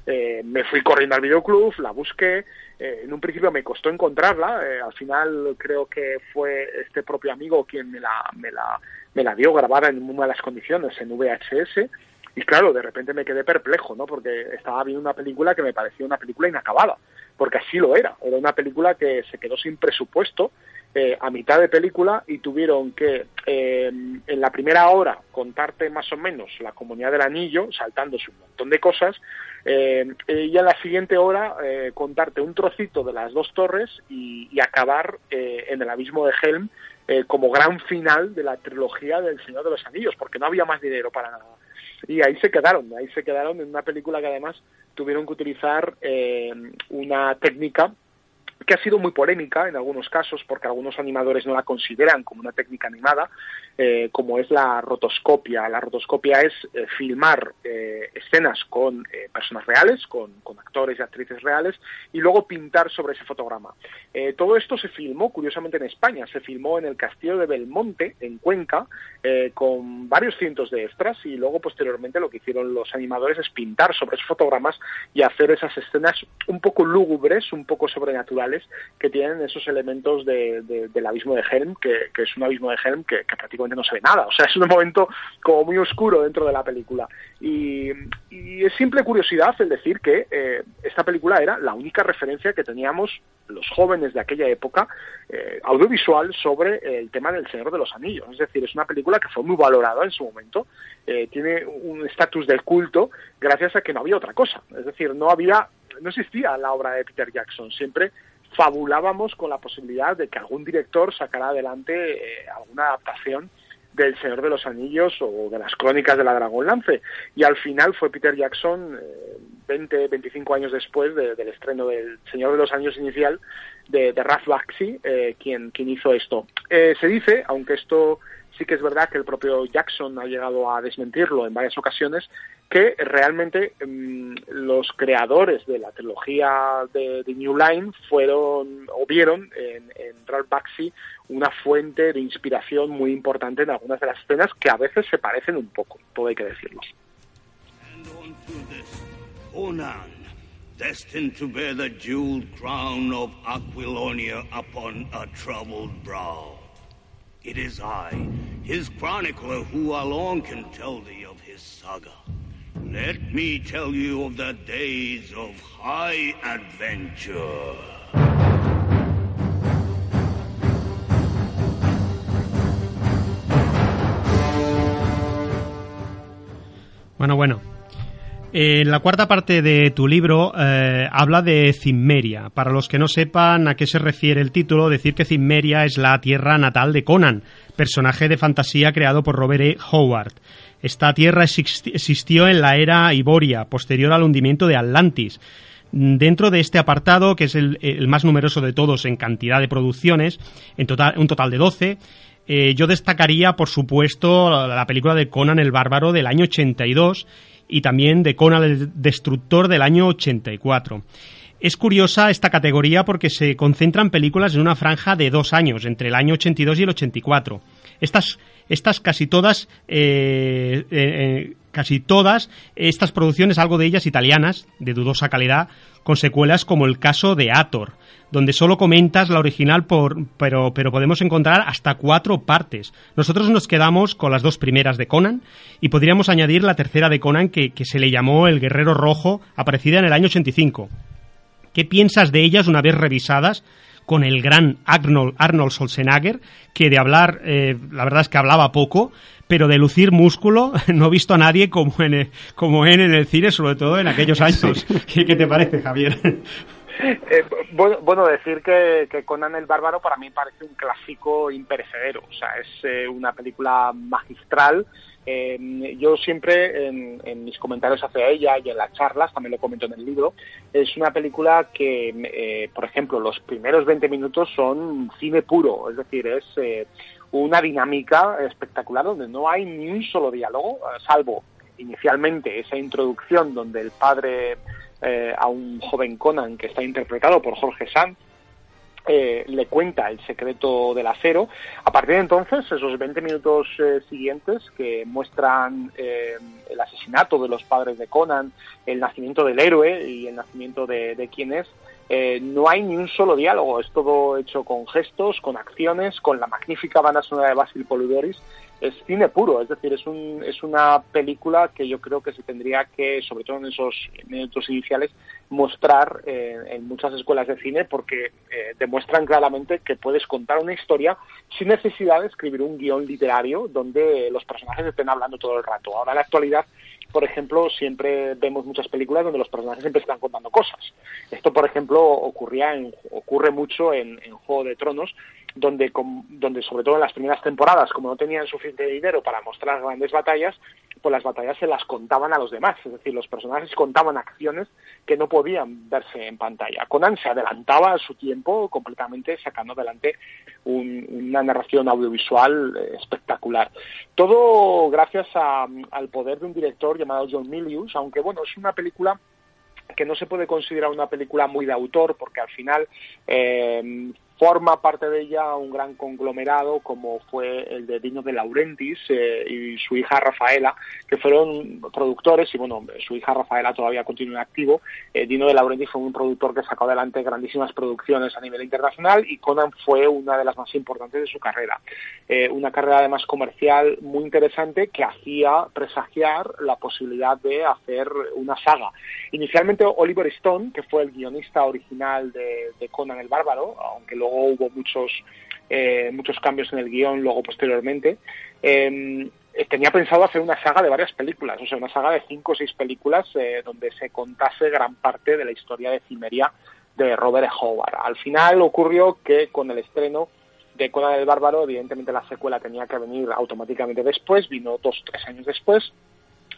Eh, me fui corriendo al videoclub, la busqué, eh, en un principio me costó encontrarla, eh, al final creo que fue este propio amigo quien me la, me la, me la dio grabada en muy malas condiciones en VHS, y claro, de repente me quedé perplejo, ¿no? Porque estaba viendo una película que me parecía una película inacabada, porque así lo era. Era una película que se quedó sin presupuesto eh, a mitad de película y tuvieron que eh, en la primera hora contarte más o menos la comunidad del anillo, saltándose un montón de cosas, eh, y en la siguiente hora eh, contarte un trocito de las dos torres y, y acabar eh, en el abismo de Helm eh, como gran final de la trilogía del Señor de los Anillos, porque no había más dinero para nada. Y ahí se quedaron, ahí se quedaron en una película que además tuvieron que utilizar eh, una técnica que ha sido muy polémica en algunos casos porque algunos animadores no la consideran como una técnica animada, eh, como es la rotoscopia. La rotoscopia es eh, filmar eh, escenas con personas reales, con, con, actores y actrices reales, y luego pintar sobre ese fotograma. Todo esto se filmó, curiosamente, en España. Se filmó en el Castillo de Belmonte, en Cuenca, con varios cientos de extras, y luego, posteriormente, lo que hicieron los animadores es pintar sobre esos fotogramas y hacer esas escenas un poco lúgubres, un poco sobrenaturales, que tienen esos elementos de, de, del abismo de Helm, que, es un abismo de Helm que, prácticamente no se ve nada. O sea, es un momento como muy oscuro dentro de la película. Y, y es simple curiosidad el decir que eh, esta película era la única referencia que teníamos los jóvenes de aquella época eh, audiovisual sobre el tema del Señor de los Anillos. Es decir, es una película que fue muy valorada en su momento, eh, tiene un estatus del culto gracias a que no había otra cosa. Es decir, no había, no existía la obra de Peter Jackson. Siempre fabulábamos con la posibilidad de que algún director sacara adelante eh, alguna adaptación del Señor de los Anillos o de las Crónicas de la Dragón Lance. Y al final fue Peter Jackson, eh, 20, 25 años después de, del estreno del Señor de los Anillos inicial, de, de Ralph Bakshi, eh, quien, quien hizo esto. Eh, se dice, aunque esto sí que es verdad que el propio Jackson ha llegado a desmentirlo en varias ocasiones, que realmente mmm, los creadores de la trilogía de, de, New Line fueron o vieron en, en Ralph Bakshi una fuente de inspiración muy importante en algunas de las escenas que a veces se parecen un poco, todo hay que decirlo. Destined to bear the jeweled crown of Aquilonia upon a troubled brow. It is I, his chronicler, who alone can tell thee of his saga. Let me tell you of the days of high adventure. Bueno, bueno. Eh, la cuarta parte de tu libro eh, habla de Cimmeria. Para los que no sepan a qué se refiere el título, decir que Cimmeria es la tierra natal de Conan, personaje de fantasía creado por Robert E. Howard. Esta tierra exist- existió en la era Iboria, posterior al hundimiento de Atlantis. Dentro de este apartado, que es el, el más numeroso de todos en cantidad de producciones, en total, un total de 12, eh, yo destacaría, por supuesto, la, la película de Conan el Bárbaro del año 82 y también de Conan el Destructor del año 84. Es curiosa esta categoría porque se concentran películas en una franja de dos años, entre el año 82 y el 84. Estas, estas casi todas, eh, eh, eh, casi todas, estas producciones, algo de ellas italianas, de dudosa calidad, con secuelas como el caso de Ator, donde solo comentas la original, por, pero, pero podemos encontrar hasta cuatro partes. Nosotros nos quedamos con las dos primeras de Conan y podríamos añadir la tercera de Conan que, que se le llamó El Guerrero Rojo, aparecida en el año 85. ¿Qué piensas de ellas una vez revisadas con el gran Arnold, Arnold Schwarzenegger, que de hablar, eh, la verdad es que hablaba poco, pero de lucir músculo no he visto a nadie como en el, como en, en el cine, sobre todo en aquellos años. ¿Qué, qué te parece, Javier? Eh, bueno, bueno, decir que, que Conan el Bárbaro para mí parece un clásico imperecedero. O sea, es eh, una película magistral. Eh, yo siempre en, en mis comentarios hacia ella y en las charlas, también lo comento en el libro, es una película que, eh, por ejemplo, los primeros 20 minutos son cine puro. Es decir, es eh, una dinámica espectacular donde no hay ni un solo diálogo, eh, salvo inicialmente esa introducción donde el padre eh, a un joven Conan que está interpretado por Jorge Sanz eh, le cuenta el secreto del acero. A partir de entonces, esos 20 minutos eh, siguientes que muestran eh, el asesinato de los padres de Conan, el nacimiento del héroe y el nacimiento de, de quién es, eh, no hay ni un solo diálogo, es todo hecho con gestos, con acciones, con la magnífica banda sonora de Basil Polidoris. Es cine puro, es decir, es, un, es una película que yo creo que se tendría que, sobre todo en esos minutos iniciales, mostrar eh, en muchas escuelas de cine porque eh, demuestran claramente que puedes contar una historia sin necesidad de escribir un guion literario donde los personajes estén hablando todo el rato. Ahora en la actualidad por ejemplo, siempre vemos muchas películas donde los personajes siempre están contando cosas. Esto, por ejemplo, ocurría en, ocurre mucho en, en Juego de Tronos, donde, donde sobre todo en las primeras temporadas, como no tenían suficiente dinero para mostrar grandes batallas, pues las batallas se las contaban a los demás. Es decir, los personajes contaban acciones que no podían verse en pantalla. Conan se adelantaba a su tiempo completamente sacando adelante un, una narración audiovisual eh, espectacular. Todo gracias a, al poder de un director llamado John Milius, aunque bueno, es una película que no se puede considerar una película muy de autor porque al final eh, forma parte de ella un gran conglomerado como fue el de Dino de Laurentiis eh, y su hija Rafaela, que fueron productores y bueno, su hija Rafaela todavía continúa activo. Eh, Dino de Laurentiis fue un productor que sacó adelante grandísimas producciones a nivel internacional y Conan fue una de las más importantes de su carrera. Eh, una carrera además comercial muy interesante que hacía presagiar la posibilidad de hacer una saga. Inicialmente Oliver Stone, que fue el guionista original de, de Conan el Bárbaro, aunque luego hubo muchos eh, muchos cambios en el guion luego posteriormente eh, tenía pensado hacer una saga de varias películas o sea una saga de cinco o seis películas eh, donde se contase gran parte de la historia de Cimeria de Robert. Howard al final ocurrió que con el estreno de Conan el Bárbaro evidentemente la secuela tenía que venir automáticamente después vino dos tres años después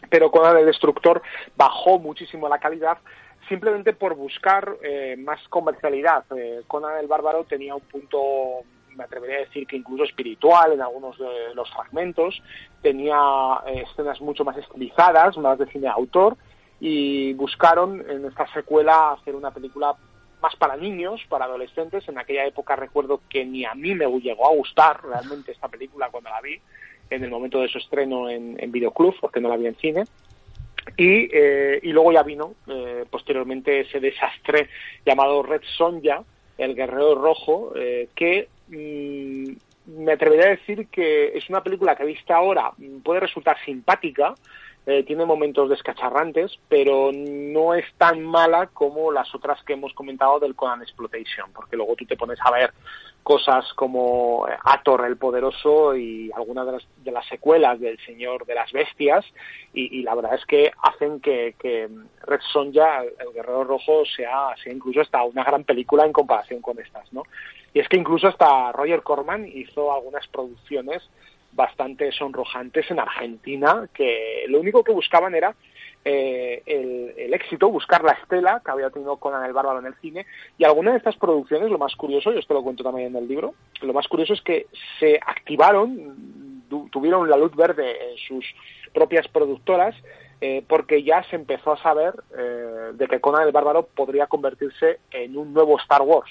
pero Conan el Destructor bajó muchísimo la calidad simplemente por buscar eh, más comercialidad. Eh, Conan el Bárbaro tenía un punto, me atrevería a decir que incluso espiritual en algunos de los fragmentos, tenía eh, escenas mucho más estilizadas, más de cine de autor, y buscaron en esta secuela hacer una película más para niños, para adolescentes. En aquella época recuerdo que ni a mí me llegó a gustar realmente esta película cuando la vi, en el momento de su estreno en, en Videoclub, porque no la vi en cine. Y, eh, y luego ya vino eh, posteriormente ese desastre llamado Red Sonja, el guerrero rojo, eh, que mm, me atrevería a decir que es una película que vista ahora mm, puede resultar simpática, eh, tiene momentos descacharrantes, pero no es tan mala como las otras que hemos comentado del Conan Exploitation, porque luego tú te pones a ver cosas como eh, Ator el Poderoso y algunas de las, de las secuelas del Señor de las Bestias, y, y la verdad es que hacen que, Red Sonja, el Guerrero Rojo, sea, sea incluso hasta una gran película en comparación con estas, ¿no? Y es que incluso hasta Roger Corman hizo algunas producciones bastante sonrojantes en Argentina, que lo único que buscaban era eh, el, éxito, buscar la estela que había tenido Conan el Bárbaro en el cine. Y algunas de estas producciones, lo más curioso, y esto lo cuento también en el libro, lo más curioso es que se activaron, tu, tuvieron la luz verde en sus propias productoras, eh, porque ya se empezó a saber eh, de que Conan el Bárbaro podría convertirse en un nuevo Star Wars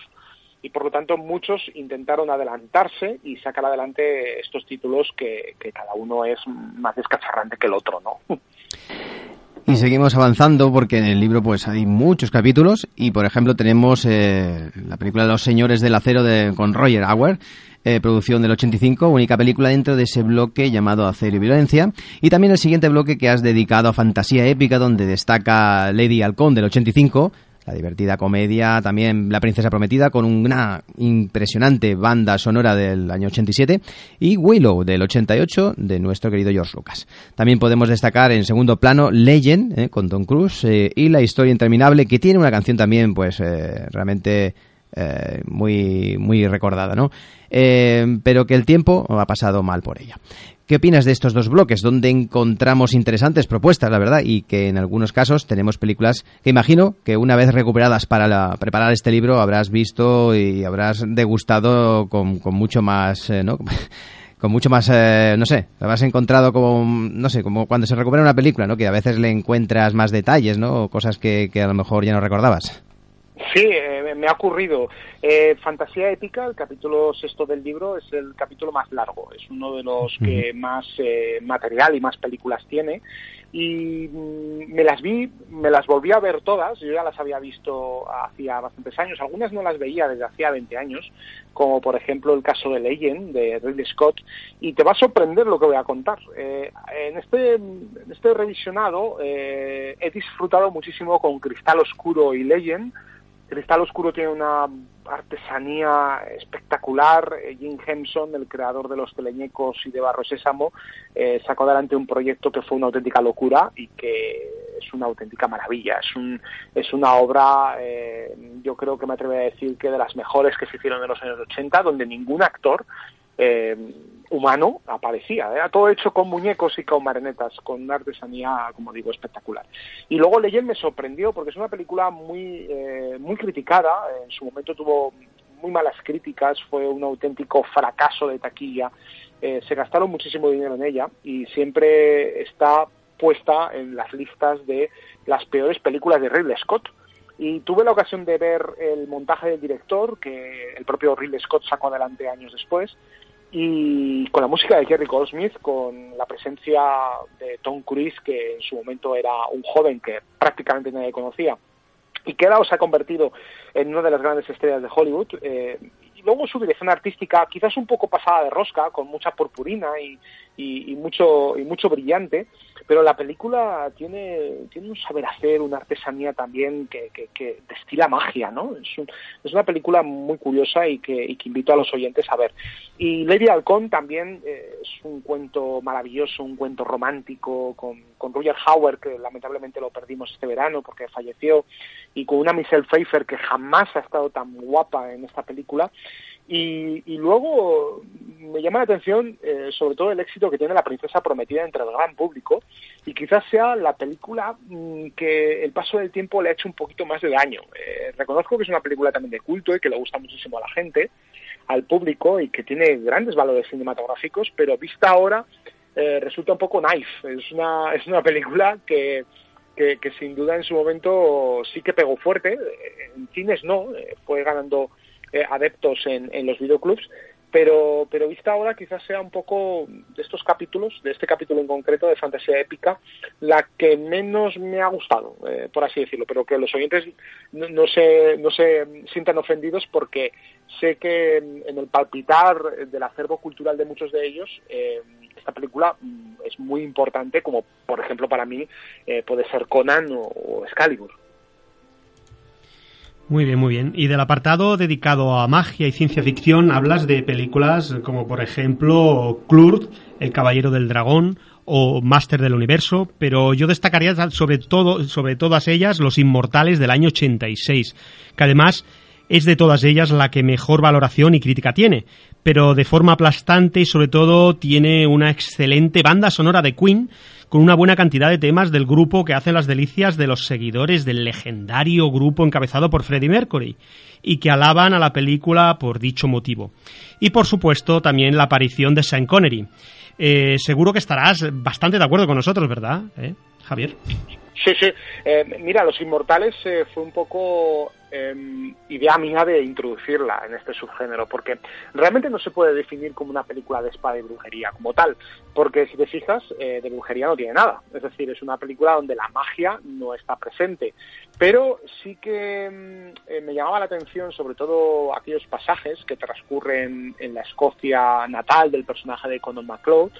y por lo tanto muchos intentaron adelantarse y sacar adelante estos títulos que, cada uno es más descacharrante que el otro, ¿no? Y seguimos avanzando porque en el libro pues hay muchos capítulos y por ejemplo tenemos eh, la película Los Señores del Acero de, con Roger Auer, eh, producción del 85, única película dentro de ese bloque llamado Acero y Violencia. Y también el siguiente bloque que has dedicado a fantasía épica donde destaca Lady Halcón del 85, la divertida comedia, también La Princesa Prometida, con una impresionante banda sonora del año 87, y Willow del 88, de nuestro querido George Lucas. También podemos destacar en segundo plano Legend, eh, con Tom Cruise, eh, y La Historia Interminable, que tiene una canción también, pues, eh, realmente muy, muy recordada, ¿no? pero que el tiempo ha pasado mal por ella. ¿Qué opinas de estos dos bloques? Donde encontramos interesantes propuestas, la verdad, y que en algunos casos tenemos películas que imagino que una vez recuperadas para la, preparar este libro habrás visto y habrás degustado con, mucho más, eh, ¿no? con mucho más, eh, no sé, habrás encontrado como, no sé, como cuando se recupera una película, ¿no? Que a veces le encuentras más detalles, ¿no? O cosas que a lo mejor ya no recordabas. Sí, eh, me ha ocurrido. Eh, Fantasía épica, el capítulo sexto del libro, es el capítulo más largo. Es uno de los que más eh, material y más películas tiene. Y mm, me las vi, me las volví a ver todas. Yo ya las había visto hacía bastantes años. Algunas no las veía desde hacía 20 años, como por ejemplo el caso de Legend de Ridley Scott. Y te va a sorprender lo que voy a contar. Eh, en, este, en este revisionado eh, he disfrutado muchísimo con Cristal Oscuro y Legend Cristal Oscuro tiene una artesanía espectacular. Eh, Jim Henson, el creador de los teleñecos y de Barro Sésamo, eh, sacó adelante un proyecto que fue una auténtica locura y que es una auténtica maravilla. Es, un, es una obra, eh, yo creo que me atrevo a decir que de las mejores que se hicieron en los años 80, donde ningún actor eh, humano aparecía. Era todo hecho con muñecos y con marionetas, con una artesanía, como digo, espectacular. Y luego Legend me sorprendió porque es una película muy, eh, muy criticada. En su momento tuvo muy malas críticas, fue un auténtico fracaso de taquilla. Eh, se gastaron muchísimo dinero en ella y siempre está puesta en las listas de las peores películas de Ridley Scott. Y tuve la ocasión de ver el montaje del director, que el propio Ridley Scott sacó adelante años después, y con la música de Jerry Goldsmith, con la presencia de Tom Cruise, que en su momento era un joven que prácticamente nadie conocía, y que ahora se ha convertido en una de las grandes estrellas de Hollywood. Eh, luego su dirección artística, quizás un poco pasada de rosca, con mucha purpurina y, y, mucho y mucho brillante, pero la película tiene, tiene un saber hacer, una artesanía también que, que, que destila magia, ¿no? Es, un, es, una película muy curiosa y que, y que invito a los oyentes a ver. Y Lady Halcón también eh, es un cuento maravilloso, un cuento romántico con, con Roger Hauer, que lamentablemente lo perdimos este verano porque falleció, y con una Michelle Pfeiffer que jamás ha estado tan guapa en esta película. Y, y, luego me llama la atención eh, sobre todo el éxito que tiene La Princesa Prometida entre el gran público y quizás sea la película mmm, que el paso del tiempo le ha hecho un poquito más de daño. Eh, reconozco que es una película también de culto y que le gusta muchísimo a la gente, al público y que tiene grandes valores cinematográficos, pero vista ahora eh, resulta un poco naif. Es una, es una película que, que, que, sin duda en su momento sí que pegó fuerte, en cines no, fue ganando eh, adeptos en, los videoclubs, pero, pero vista ahora quizás sea un poco de estos capítulos, de este capítulo en concreto de fantasía épica, la que menos me ha gustado, eh, por así decirlo, pero que los oyentes no, no, se, no se sientan ofendidos porque sé que en el palpitar del acervo cultural de muchos de ellos, eh, esta película mm, es muy importante, como por ejemplo para mí eh, puede ser Conan o, o Excalibur. Muy bien, muy bien. Y del apartado dedicado a magia y ciencia ficción, hablas de películas como, por ejemplo, Klurt, El Caballero del Dragón o Máster del Universo, pero yo destacaría sobre todo, sobre todas ellas, Los Inmortales del año 86, que además es de todas ellas la que mejor valoración y crítica tiene, pero de forma aplastante y sobre todo tiene una excelente banda sonora de Queen con una buena cantidad de temas del grupo que hace las delicias de los seguidores del legendario grupo encabezado por Freddie Mercury y que alaban a la película por dicho motivo. Y por supuesto también la aparición de Sean Connery. Eh, seguro que estarás bastante de acuerdo con nosotros, ¿verdad, ¿Eh, Sí, sí. Eh, mira, Los Inmortales eh, fue un poco eh, idea mía de introducirla en este subgénero, porque realmente no se puede definir como una película de espada y brujería como tal, porque si te fijas, eh, de brujería no tiene nada. Es decir, es una película donde la magia no está presente. Pero sí que mm, me llamaba la atención sobre todo aquellos pasajes que transcurren en la Escocia natal del personaje de Conor McCloud,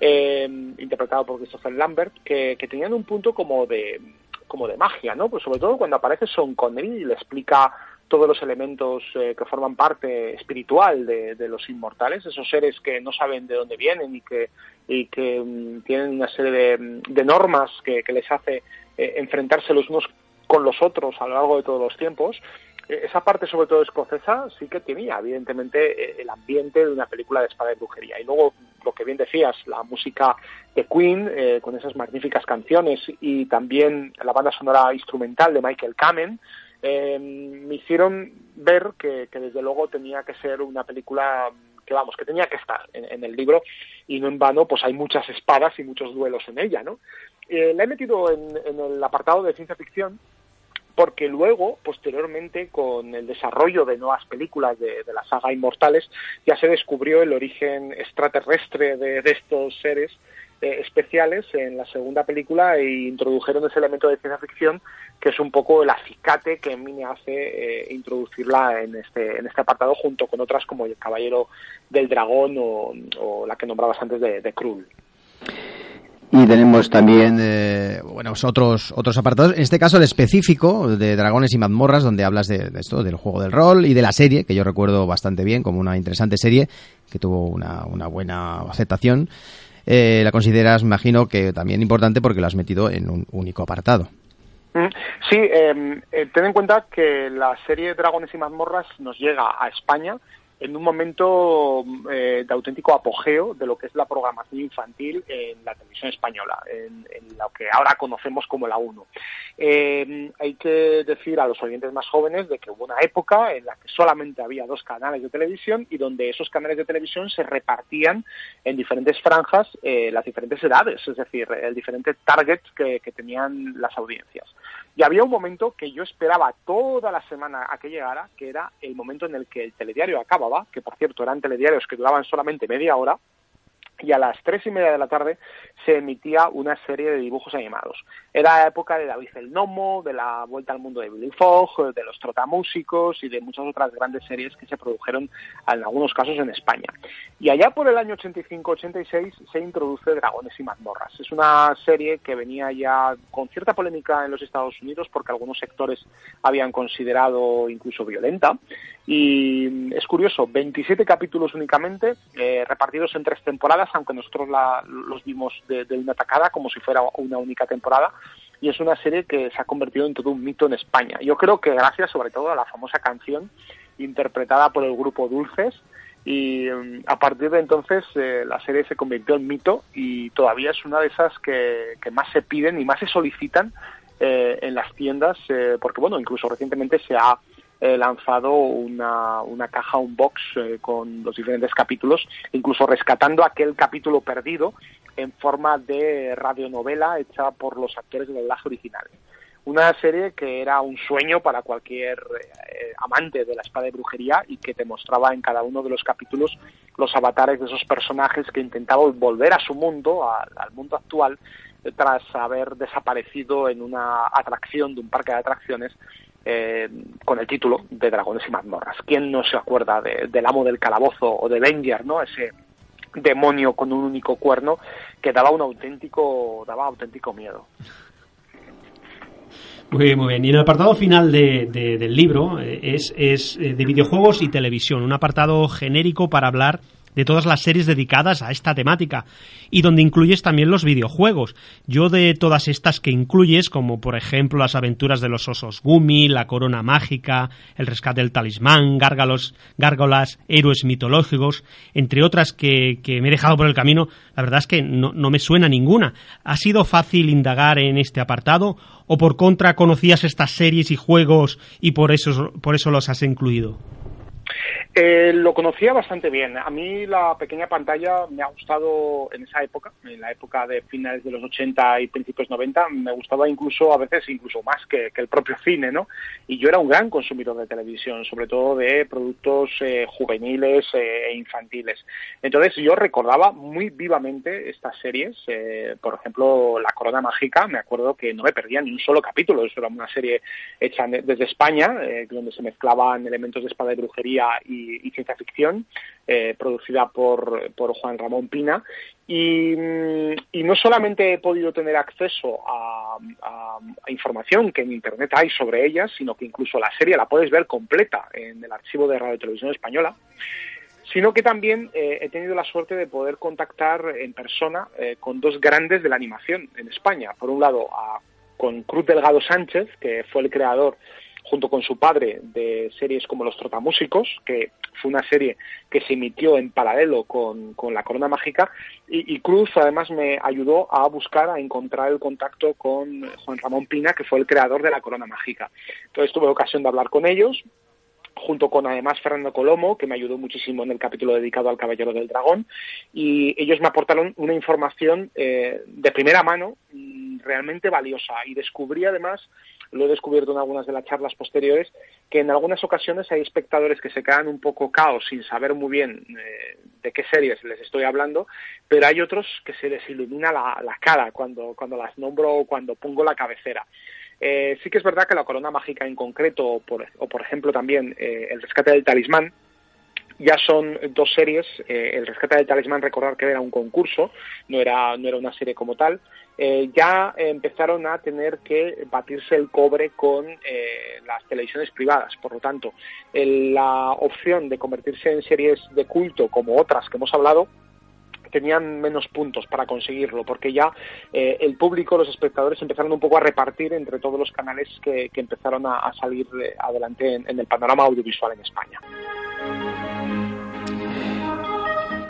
eh, interpretado por Christopher Lambert, que, que, tenían un punto como de como de magia, ¿no? Pues sobre todo cuando aparece Sean Connery y le explica todos los elementos eh, que forman parte espiritual de, de, los inmortales, esos seres que no saben de dónde vienen y que, y que um, tienen una serie de, de normas que, que, les hace eh, enfrentarse los unos con los otros a lo largo de todos los tiempos, esa parte sobre todo escocesa sí que tenía evidentemente el ambiente de una película de espada y brujería. Y luego lo que bien decías la música de Queen eh, con esas magníficas canciones y también la banda sonora instrumental de Michael Kamen eh, me hicieron ver que, que, desde luego tenía que ser una película que vamos que tenía que estar en, en, el libro y no en vano pues hay muchas espadas y muchos duelos en ella no eh, la he metido en, en el apartado de ciencia ficción porque luego, posteriormente, con el desarrollo de nuevas películas de, la saga Inmortales, ya se descubrió el origen extraterrestre de, de estos seres eh, especiales en la segunda película e introdujeron ese elemento de ciencia ficción que es un poco el acicate que me hace eh, introducirla en este, en este apartado junto con otras como El Caballero del Dragón o, o la que nombrabas antes de Krull. Y tenemos también, eh, bueno, otros, otros apartados. En este caso, el específico de Dragones y Mazmorras, donde hablas de, esto, del juego del rol y de la serie, que yo recuerdo bastante bien como una interesante serie que tuvo una, una buena aceptación. Eh, la consideras, imagino, que también importante porque la has metido en un único apartado. Sí, eh, ten en cuenta que la serie Dragones y Mazmorras nos llega a España en un momento eh, de auténtico apogeo de lo que es la programación infantil en la televisión española, en, lo que ahora conocemos como la 1. Eh, hay que decir a los oyentes más jóvenes de que hubo una época en la que solamente había dos canales de televisión y donde esos canales de televisión se repartían en diferentes franjas eh, las diferentes edades, es decir, el diferente target que tenían las audiencias. Y había un momento que yo esperaba toda la semana a que llegara, que era el momento en el que el telediario acababa, que por cierto eran telediarios que duraban solamente media hora, y a las tres y media de la tarde se emitía una serie de dibujos animados. Era la época de David el Nomo, de la Vuelta al Mundo de Billy Fogg, de los Trotamúsicos y de muchas otras grandes series que se produjeron en algunos casos en España. Y allá por el año 85-86 se introduce Dragones y Mazmorras. Es una serie que venía ya con cierta polémica en los Estados Unidos porque algunos sectores habían considerado incluso violenta. Y es curioso, 27 capítulos únicamente, eh, repartidos en tres temporadas, aunque nosotros la, los vimos de, una tacada como si fuera una única temporada, y es una serie que se ha convertido en todo un mito en España. Yo creo que gracias sobre todo a la famosa canción interpretada por el grupo Dulces, y um, a partir de entonces eh, la serie se convirtió en mito y todavía es una de esas que, que más se piden y más se solicitan eh, en las tiendas, eh, porque bueno, incluso recientemente se ha eh, lanzado una, una caja, un box eh, con los diferentes capítulos, incluso rescatando aquel capítulo perdido en forma de radionovela hecha por los actores de doblaje original. Una serie que era un sueño para cualquier eh, amante de la espada de brujería y que te mostraba en cada uno de los capítulos los avatares de esos personajes que intentaban volver a su mundo, al mundo actual, tras haber desaparecido en una atracción de un parque de atracciones eh, con el título de Dragones y mazmorras. ¿Quién no se acuerda de- del amo del calabozo o de Venger, ¿no? Ese demonio con un único cuerno que daba un auténtico daba auténtico miedo. Muy bien, muy bien. Y el apartado final de- del libro eh, es, es, eh, de videojuegos y televisión, un apartado genérico para hablar de todas las series dedicadas a esta temática y donde incluyes también los videojuegos. Yo de todas estas que incluyes, como por ejemplo las aventuras de los osos Gumi, la corona mágica, el rescate del talismán, gárgalos, gárgolas, héroes mitológicos, entre otras que, me he dejado por el camino, la verdad es que no, no me suena ninguna. ¿Ha sido fácil indagar en este apartado o por contra conocías estas series y juegos y por eso, por eso los has incluido? Eh, lo conocía bastante bien. A mí la pequeña pantalla me ha gustado en esa época, en la época de finales de los 80 y principios 90, me gustaba incluso, a veces incluso más que, el propio cine, ¿no? Y yo era un gran consumidor de televisión, sobre todo de productos eh, juveniles eh, e infantiles. Entonces yo recordaba muy vivamente estas series, eh, por ejemplo, La Corona Mágica, me acuerdo que no me perdía ni un solo capítulo, eso era una serie hecha desde España, eh, donde se mezclaban elementos de espada y brujería y, ciencia ficción, eh, producida por, Juan Ramón Pina. Y, mm, y no solamente he podido tener acceso a, información que en Internet hay sobre ellas, sino que incluso la serie la puedes ver completa en el archivo de Radio Televisión Española sino que también eh, he tenido la suerte de poder contactar en persona eh, con dos grandes de la animación en España. Por un lado, a- con Cruz Delgado Sánchez, que fue el creador junto con su padre de series como Los Trotamúsicos, que fue una serie que se emitió en paralelo con, con La Corona Mágica, y, Cruz además me ayudó a buscar, a encontrar el contacto con Juan Ramón Pina, que fue el creador de La Corona Mágica. Entonces tuve ocasión de hablar con ellos, junto con además Fernando Colomo, que me ayudó muchísimo en el capítulo dedicado al Caballero del Dragón, y ellos me aportaron una información eh, de primera mano mm, realmente valiosa y descubrí además, lo he descubierto en algunas de las charlas posteriores, que en algunas ocasiones hay espectadores que se quedan un poco caos sin saber muy bien eh, de qué series les estoy hablando, pero hay otros que se les ilumina la, la cara cuando, cuando las nombro o cuando pongo la cabecera. Eh, sí que es verdad que la corona mágica en concreto, o por, o por ejemplo también eh, el rescate del talismán, ya son dos series. eh, el rescate del talismán, recordar que era un concurso, no era, no era una serie como tal. eh, ya empezaron a tener que batirse el cobre con eh, las televisiones privadas. Por lo tanto, el- la opción de convertirse en series de culto como otras que hemos hablado, tenían menos puntos para conseguirlo, porque ya eh, el público, los espectadores empezaron un poco a repartir entre todos los canales que, que empezaron a, salir eh, adelante en el panorama audiovisual en España.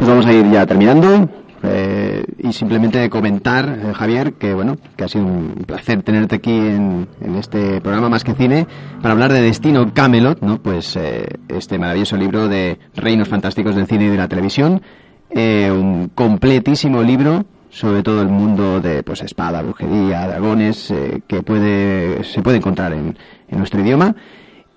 Vamos a ir ya terminando. eh, y simplemente comentar, eh, Javier, que bueno, que ha sido un placer tenerte aquí en, en este programa Más que Cine para hablar de Destino Camelot, ¿no? Pues eh, este maravilloso libro de Reinos Fantásticos del Cine y de la Televisión. un completísimo libro sobre todo el mundo de pues espada, brujería, dragones, que puede, se puede encontrar en, en nuestro idioma.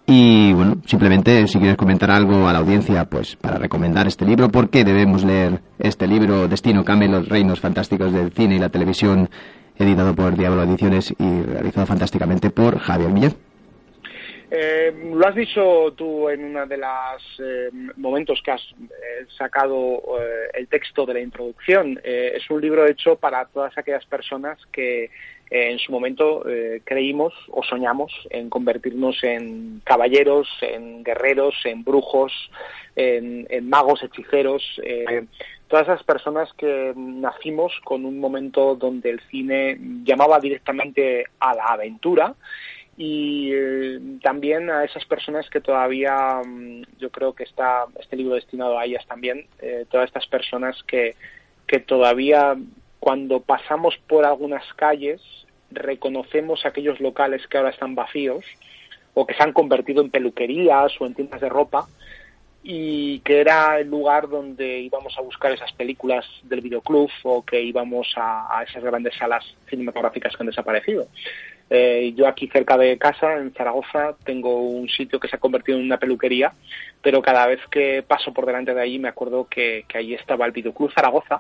Y bueno, simplemente si quieres comentar algo a la audiencia, pues para recomendar este libro, ¿por qué debemos leer este libro, Destino Camelot, Reinos Fantásticos del Cine y la Televisión, editado por Diablo Ediciones y realizado fantásticamente por Javier Millán? Eh, lo has dicho tú en uno de los momentos que has eh, sacado eh, el texto de la introducción. Eh, es un libro hecho para todas aquellas personas que eh, en su momento eh, creímos o soñamos en convertirnos en caballeros, en guerreros, en brujos, en, magos, hechiceros. eh, todas esas personas que nacimos con un momento donde el cine llamaba directamente a la aventura y eh, también a esas personas que todavía mm, yo creo que está este libro destinado a ellas también todas estas personas que que todavía cuando pasamos por algunas calles reconocemos aquellos locales que ahora están vacíos o que se han convertido en peluquerías o en tiendas de ropa y que era el lugar donde íbamos a buscar esas películas del videoclub o que íbamos a, esas grandes salas cinematográficas que han desaparecido. Eh, yo aquí cerca de casa, en Zaragoza, tengo un sitio que se ha convertido en una peluquería, pero cada vez que paso por delante de allí me acuerdo que, allí estaba el Videoclub Zaragoza,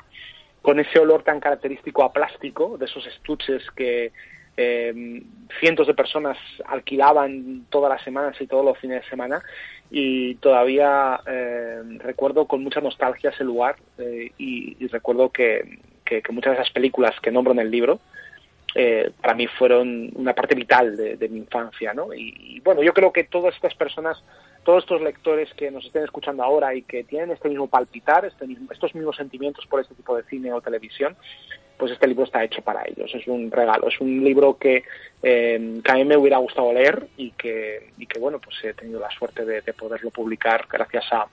con ese olor tan característico a plástico, de esos estuches que eh, cientos de personas alquilaban todas las semanas y todos los fines de semana y todavía eh, recuerdo con mucha nostalgia ese lugar eh, y, recuerdo que, que, muchas de esas películas que nombro en el libro eh, para mí fueron una parte vital de, mi infancia, ¿no? Y, bueno, yo creo que todas estas personas, todos estos lectores que nos estén escuchando ahora y que tienen este mismo palpitar, este mismo, estos mismos sentimientos por este tipo de cine o televisión, pues este libro está hecho para ellos, es un regalo, es un libro que, que a mí me hubiera gustado leer y que, y que bueno, pues he tenido la suerte de, de poderlo publicar gracias a,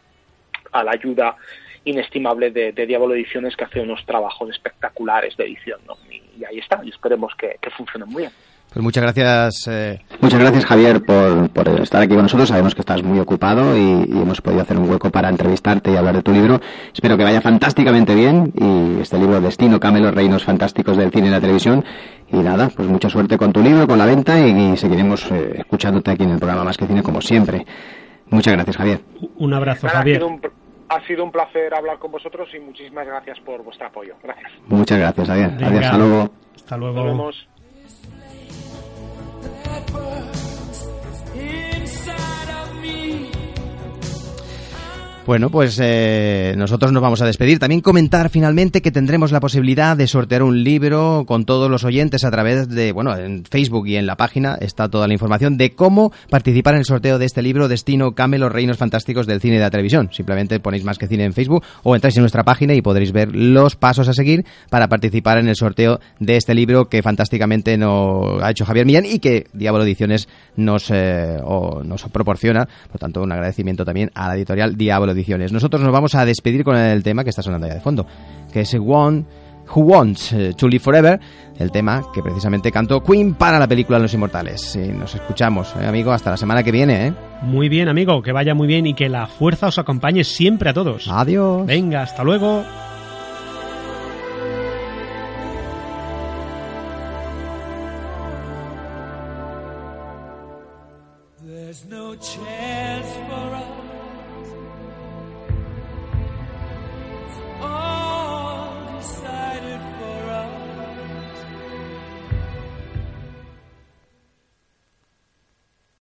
la ayuda inestimable de, de, Diablo Ediciones que hace unos trabajos espectaculares de edición, ¿no? Y, y ahí está, y esperemos que, que funcione muy bien. Pues muchas gracias. Eh... Muchas gracias, Javier, por, por, estar aquí con nosotros. Sabemos que estás muy ocupado y, y, hemos podido hacer un hueco para entrevistarte y hablar de tu libro. Espero que vaya fantásticamente bien y este libro Destino, Camelo, Reinos Fantásticos del Cine y la Televisión. Y nada, pues mucha suerte con tu libro, con la venta y, y seguiremos eh, escuchándote aquí en el programa Más que Cine como siempre. Muchas gracias, Javier. Un abrazo, Nada, Javier. Ha sido un, ha sido un placer hablar con vosotros y muchísimas gracias por vuestro apoyo. Gracias. Muchas gracias, Javier. Venga. Adiós, hasta luego. Hasta luego. Nos vemos. that burns inside of me. Bueno, pues eh, nosotros nos vamos a despedir. También comentar finalmente que tendremos la posibilidad de sortear un libro con todos los oyentes a través de, bueno, en Facebook y en la página está toda la información de cómo participar en el sorteo de este libro Destino Came, los reinos fantásticos del cine y de la televisión. Simplemente ponéis más que cine en Facebook o entráis en nuestra página y podréis ver los pasos a seguir para participar en el sorteo de este libro que fantásticamente nos ha hecho Javier Millán y que Diablo Ediciones nos, eh, o nos proporciona. Por tanto, un agradecimiento también a la editorial Diablo Nosotros nos vamos a despedir con el tema que está sonando ya de fondo, que es One Who Wants to Live Forever, el tema que precisamente cantó Queen para la película Los Inmortales. Y nos escuchamos, ¿eh, amigo, hasta la semana que viene. ¿eh? Muy bien, amigo, que vaya muy bien y que la fuerza os acompañe siempre a todos. Adiós. Venga, hasta luego.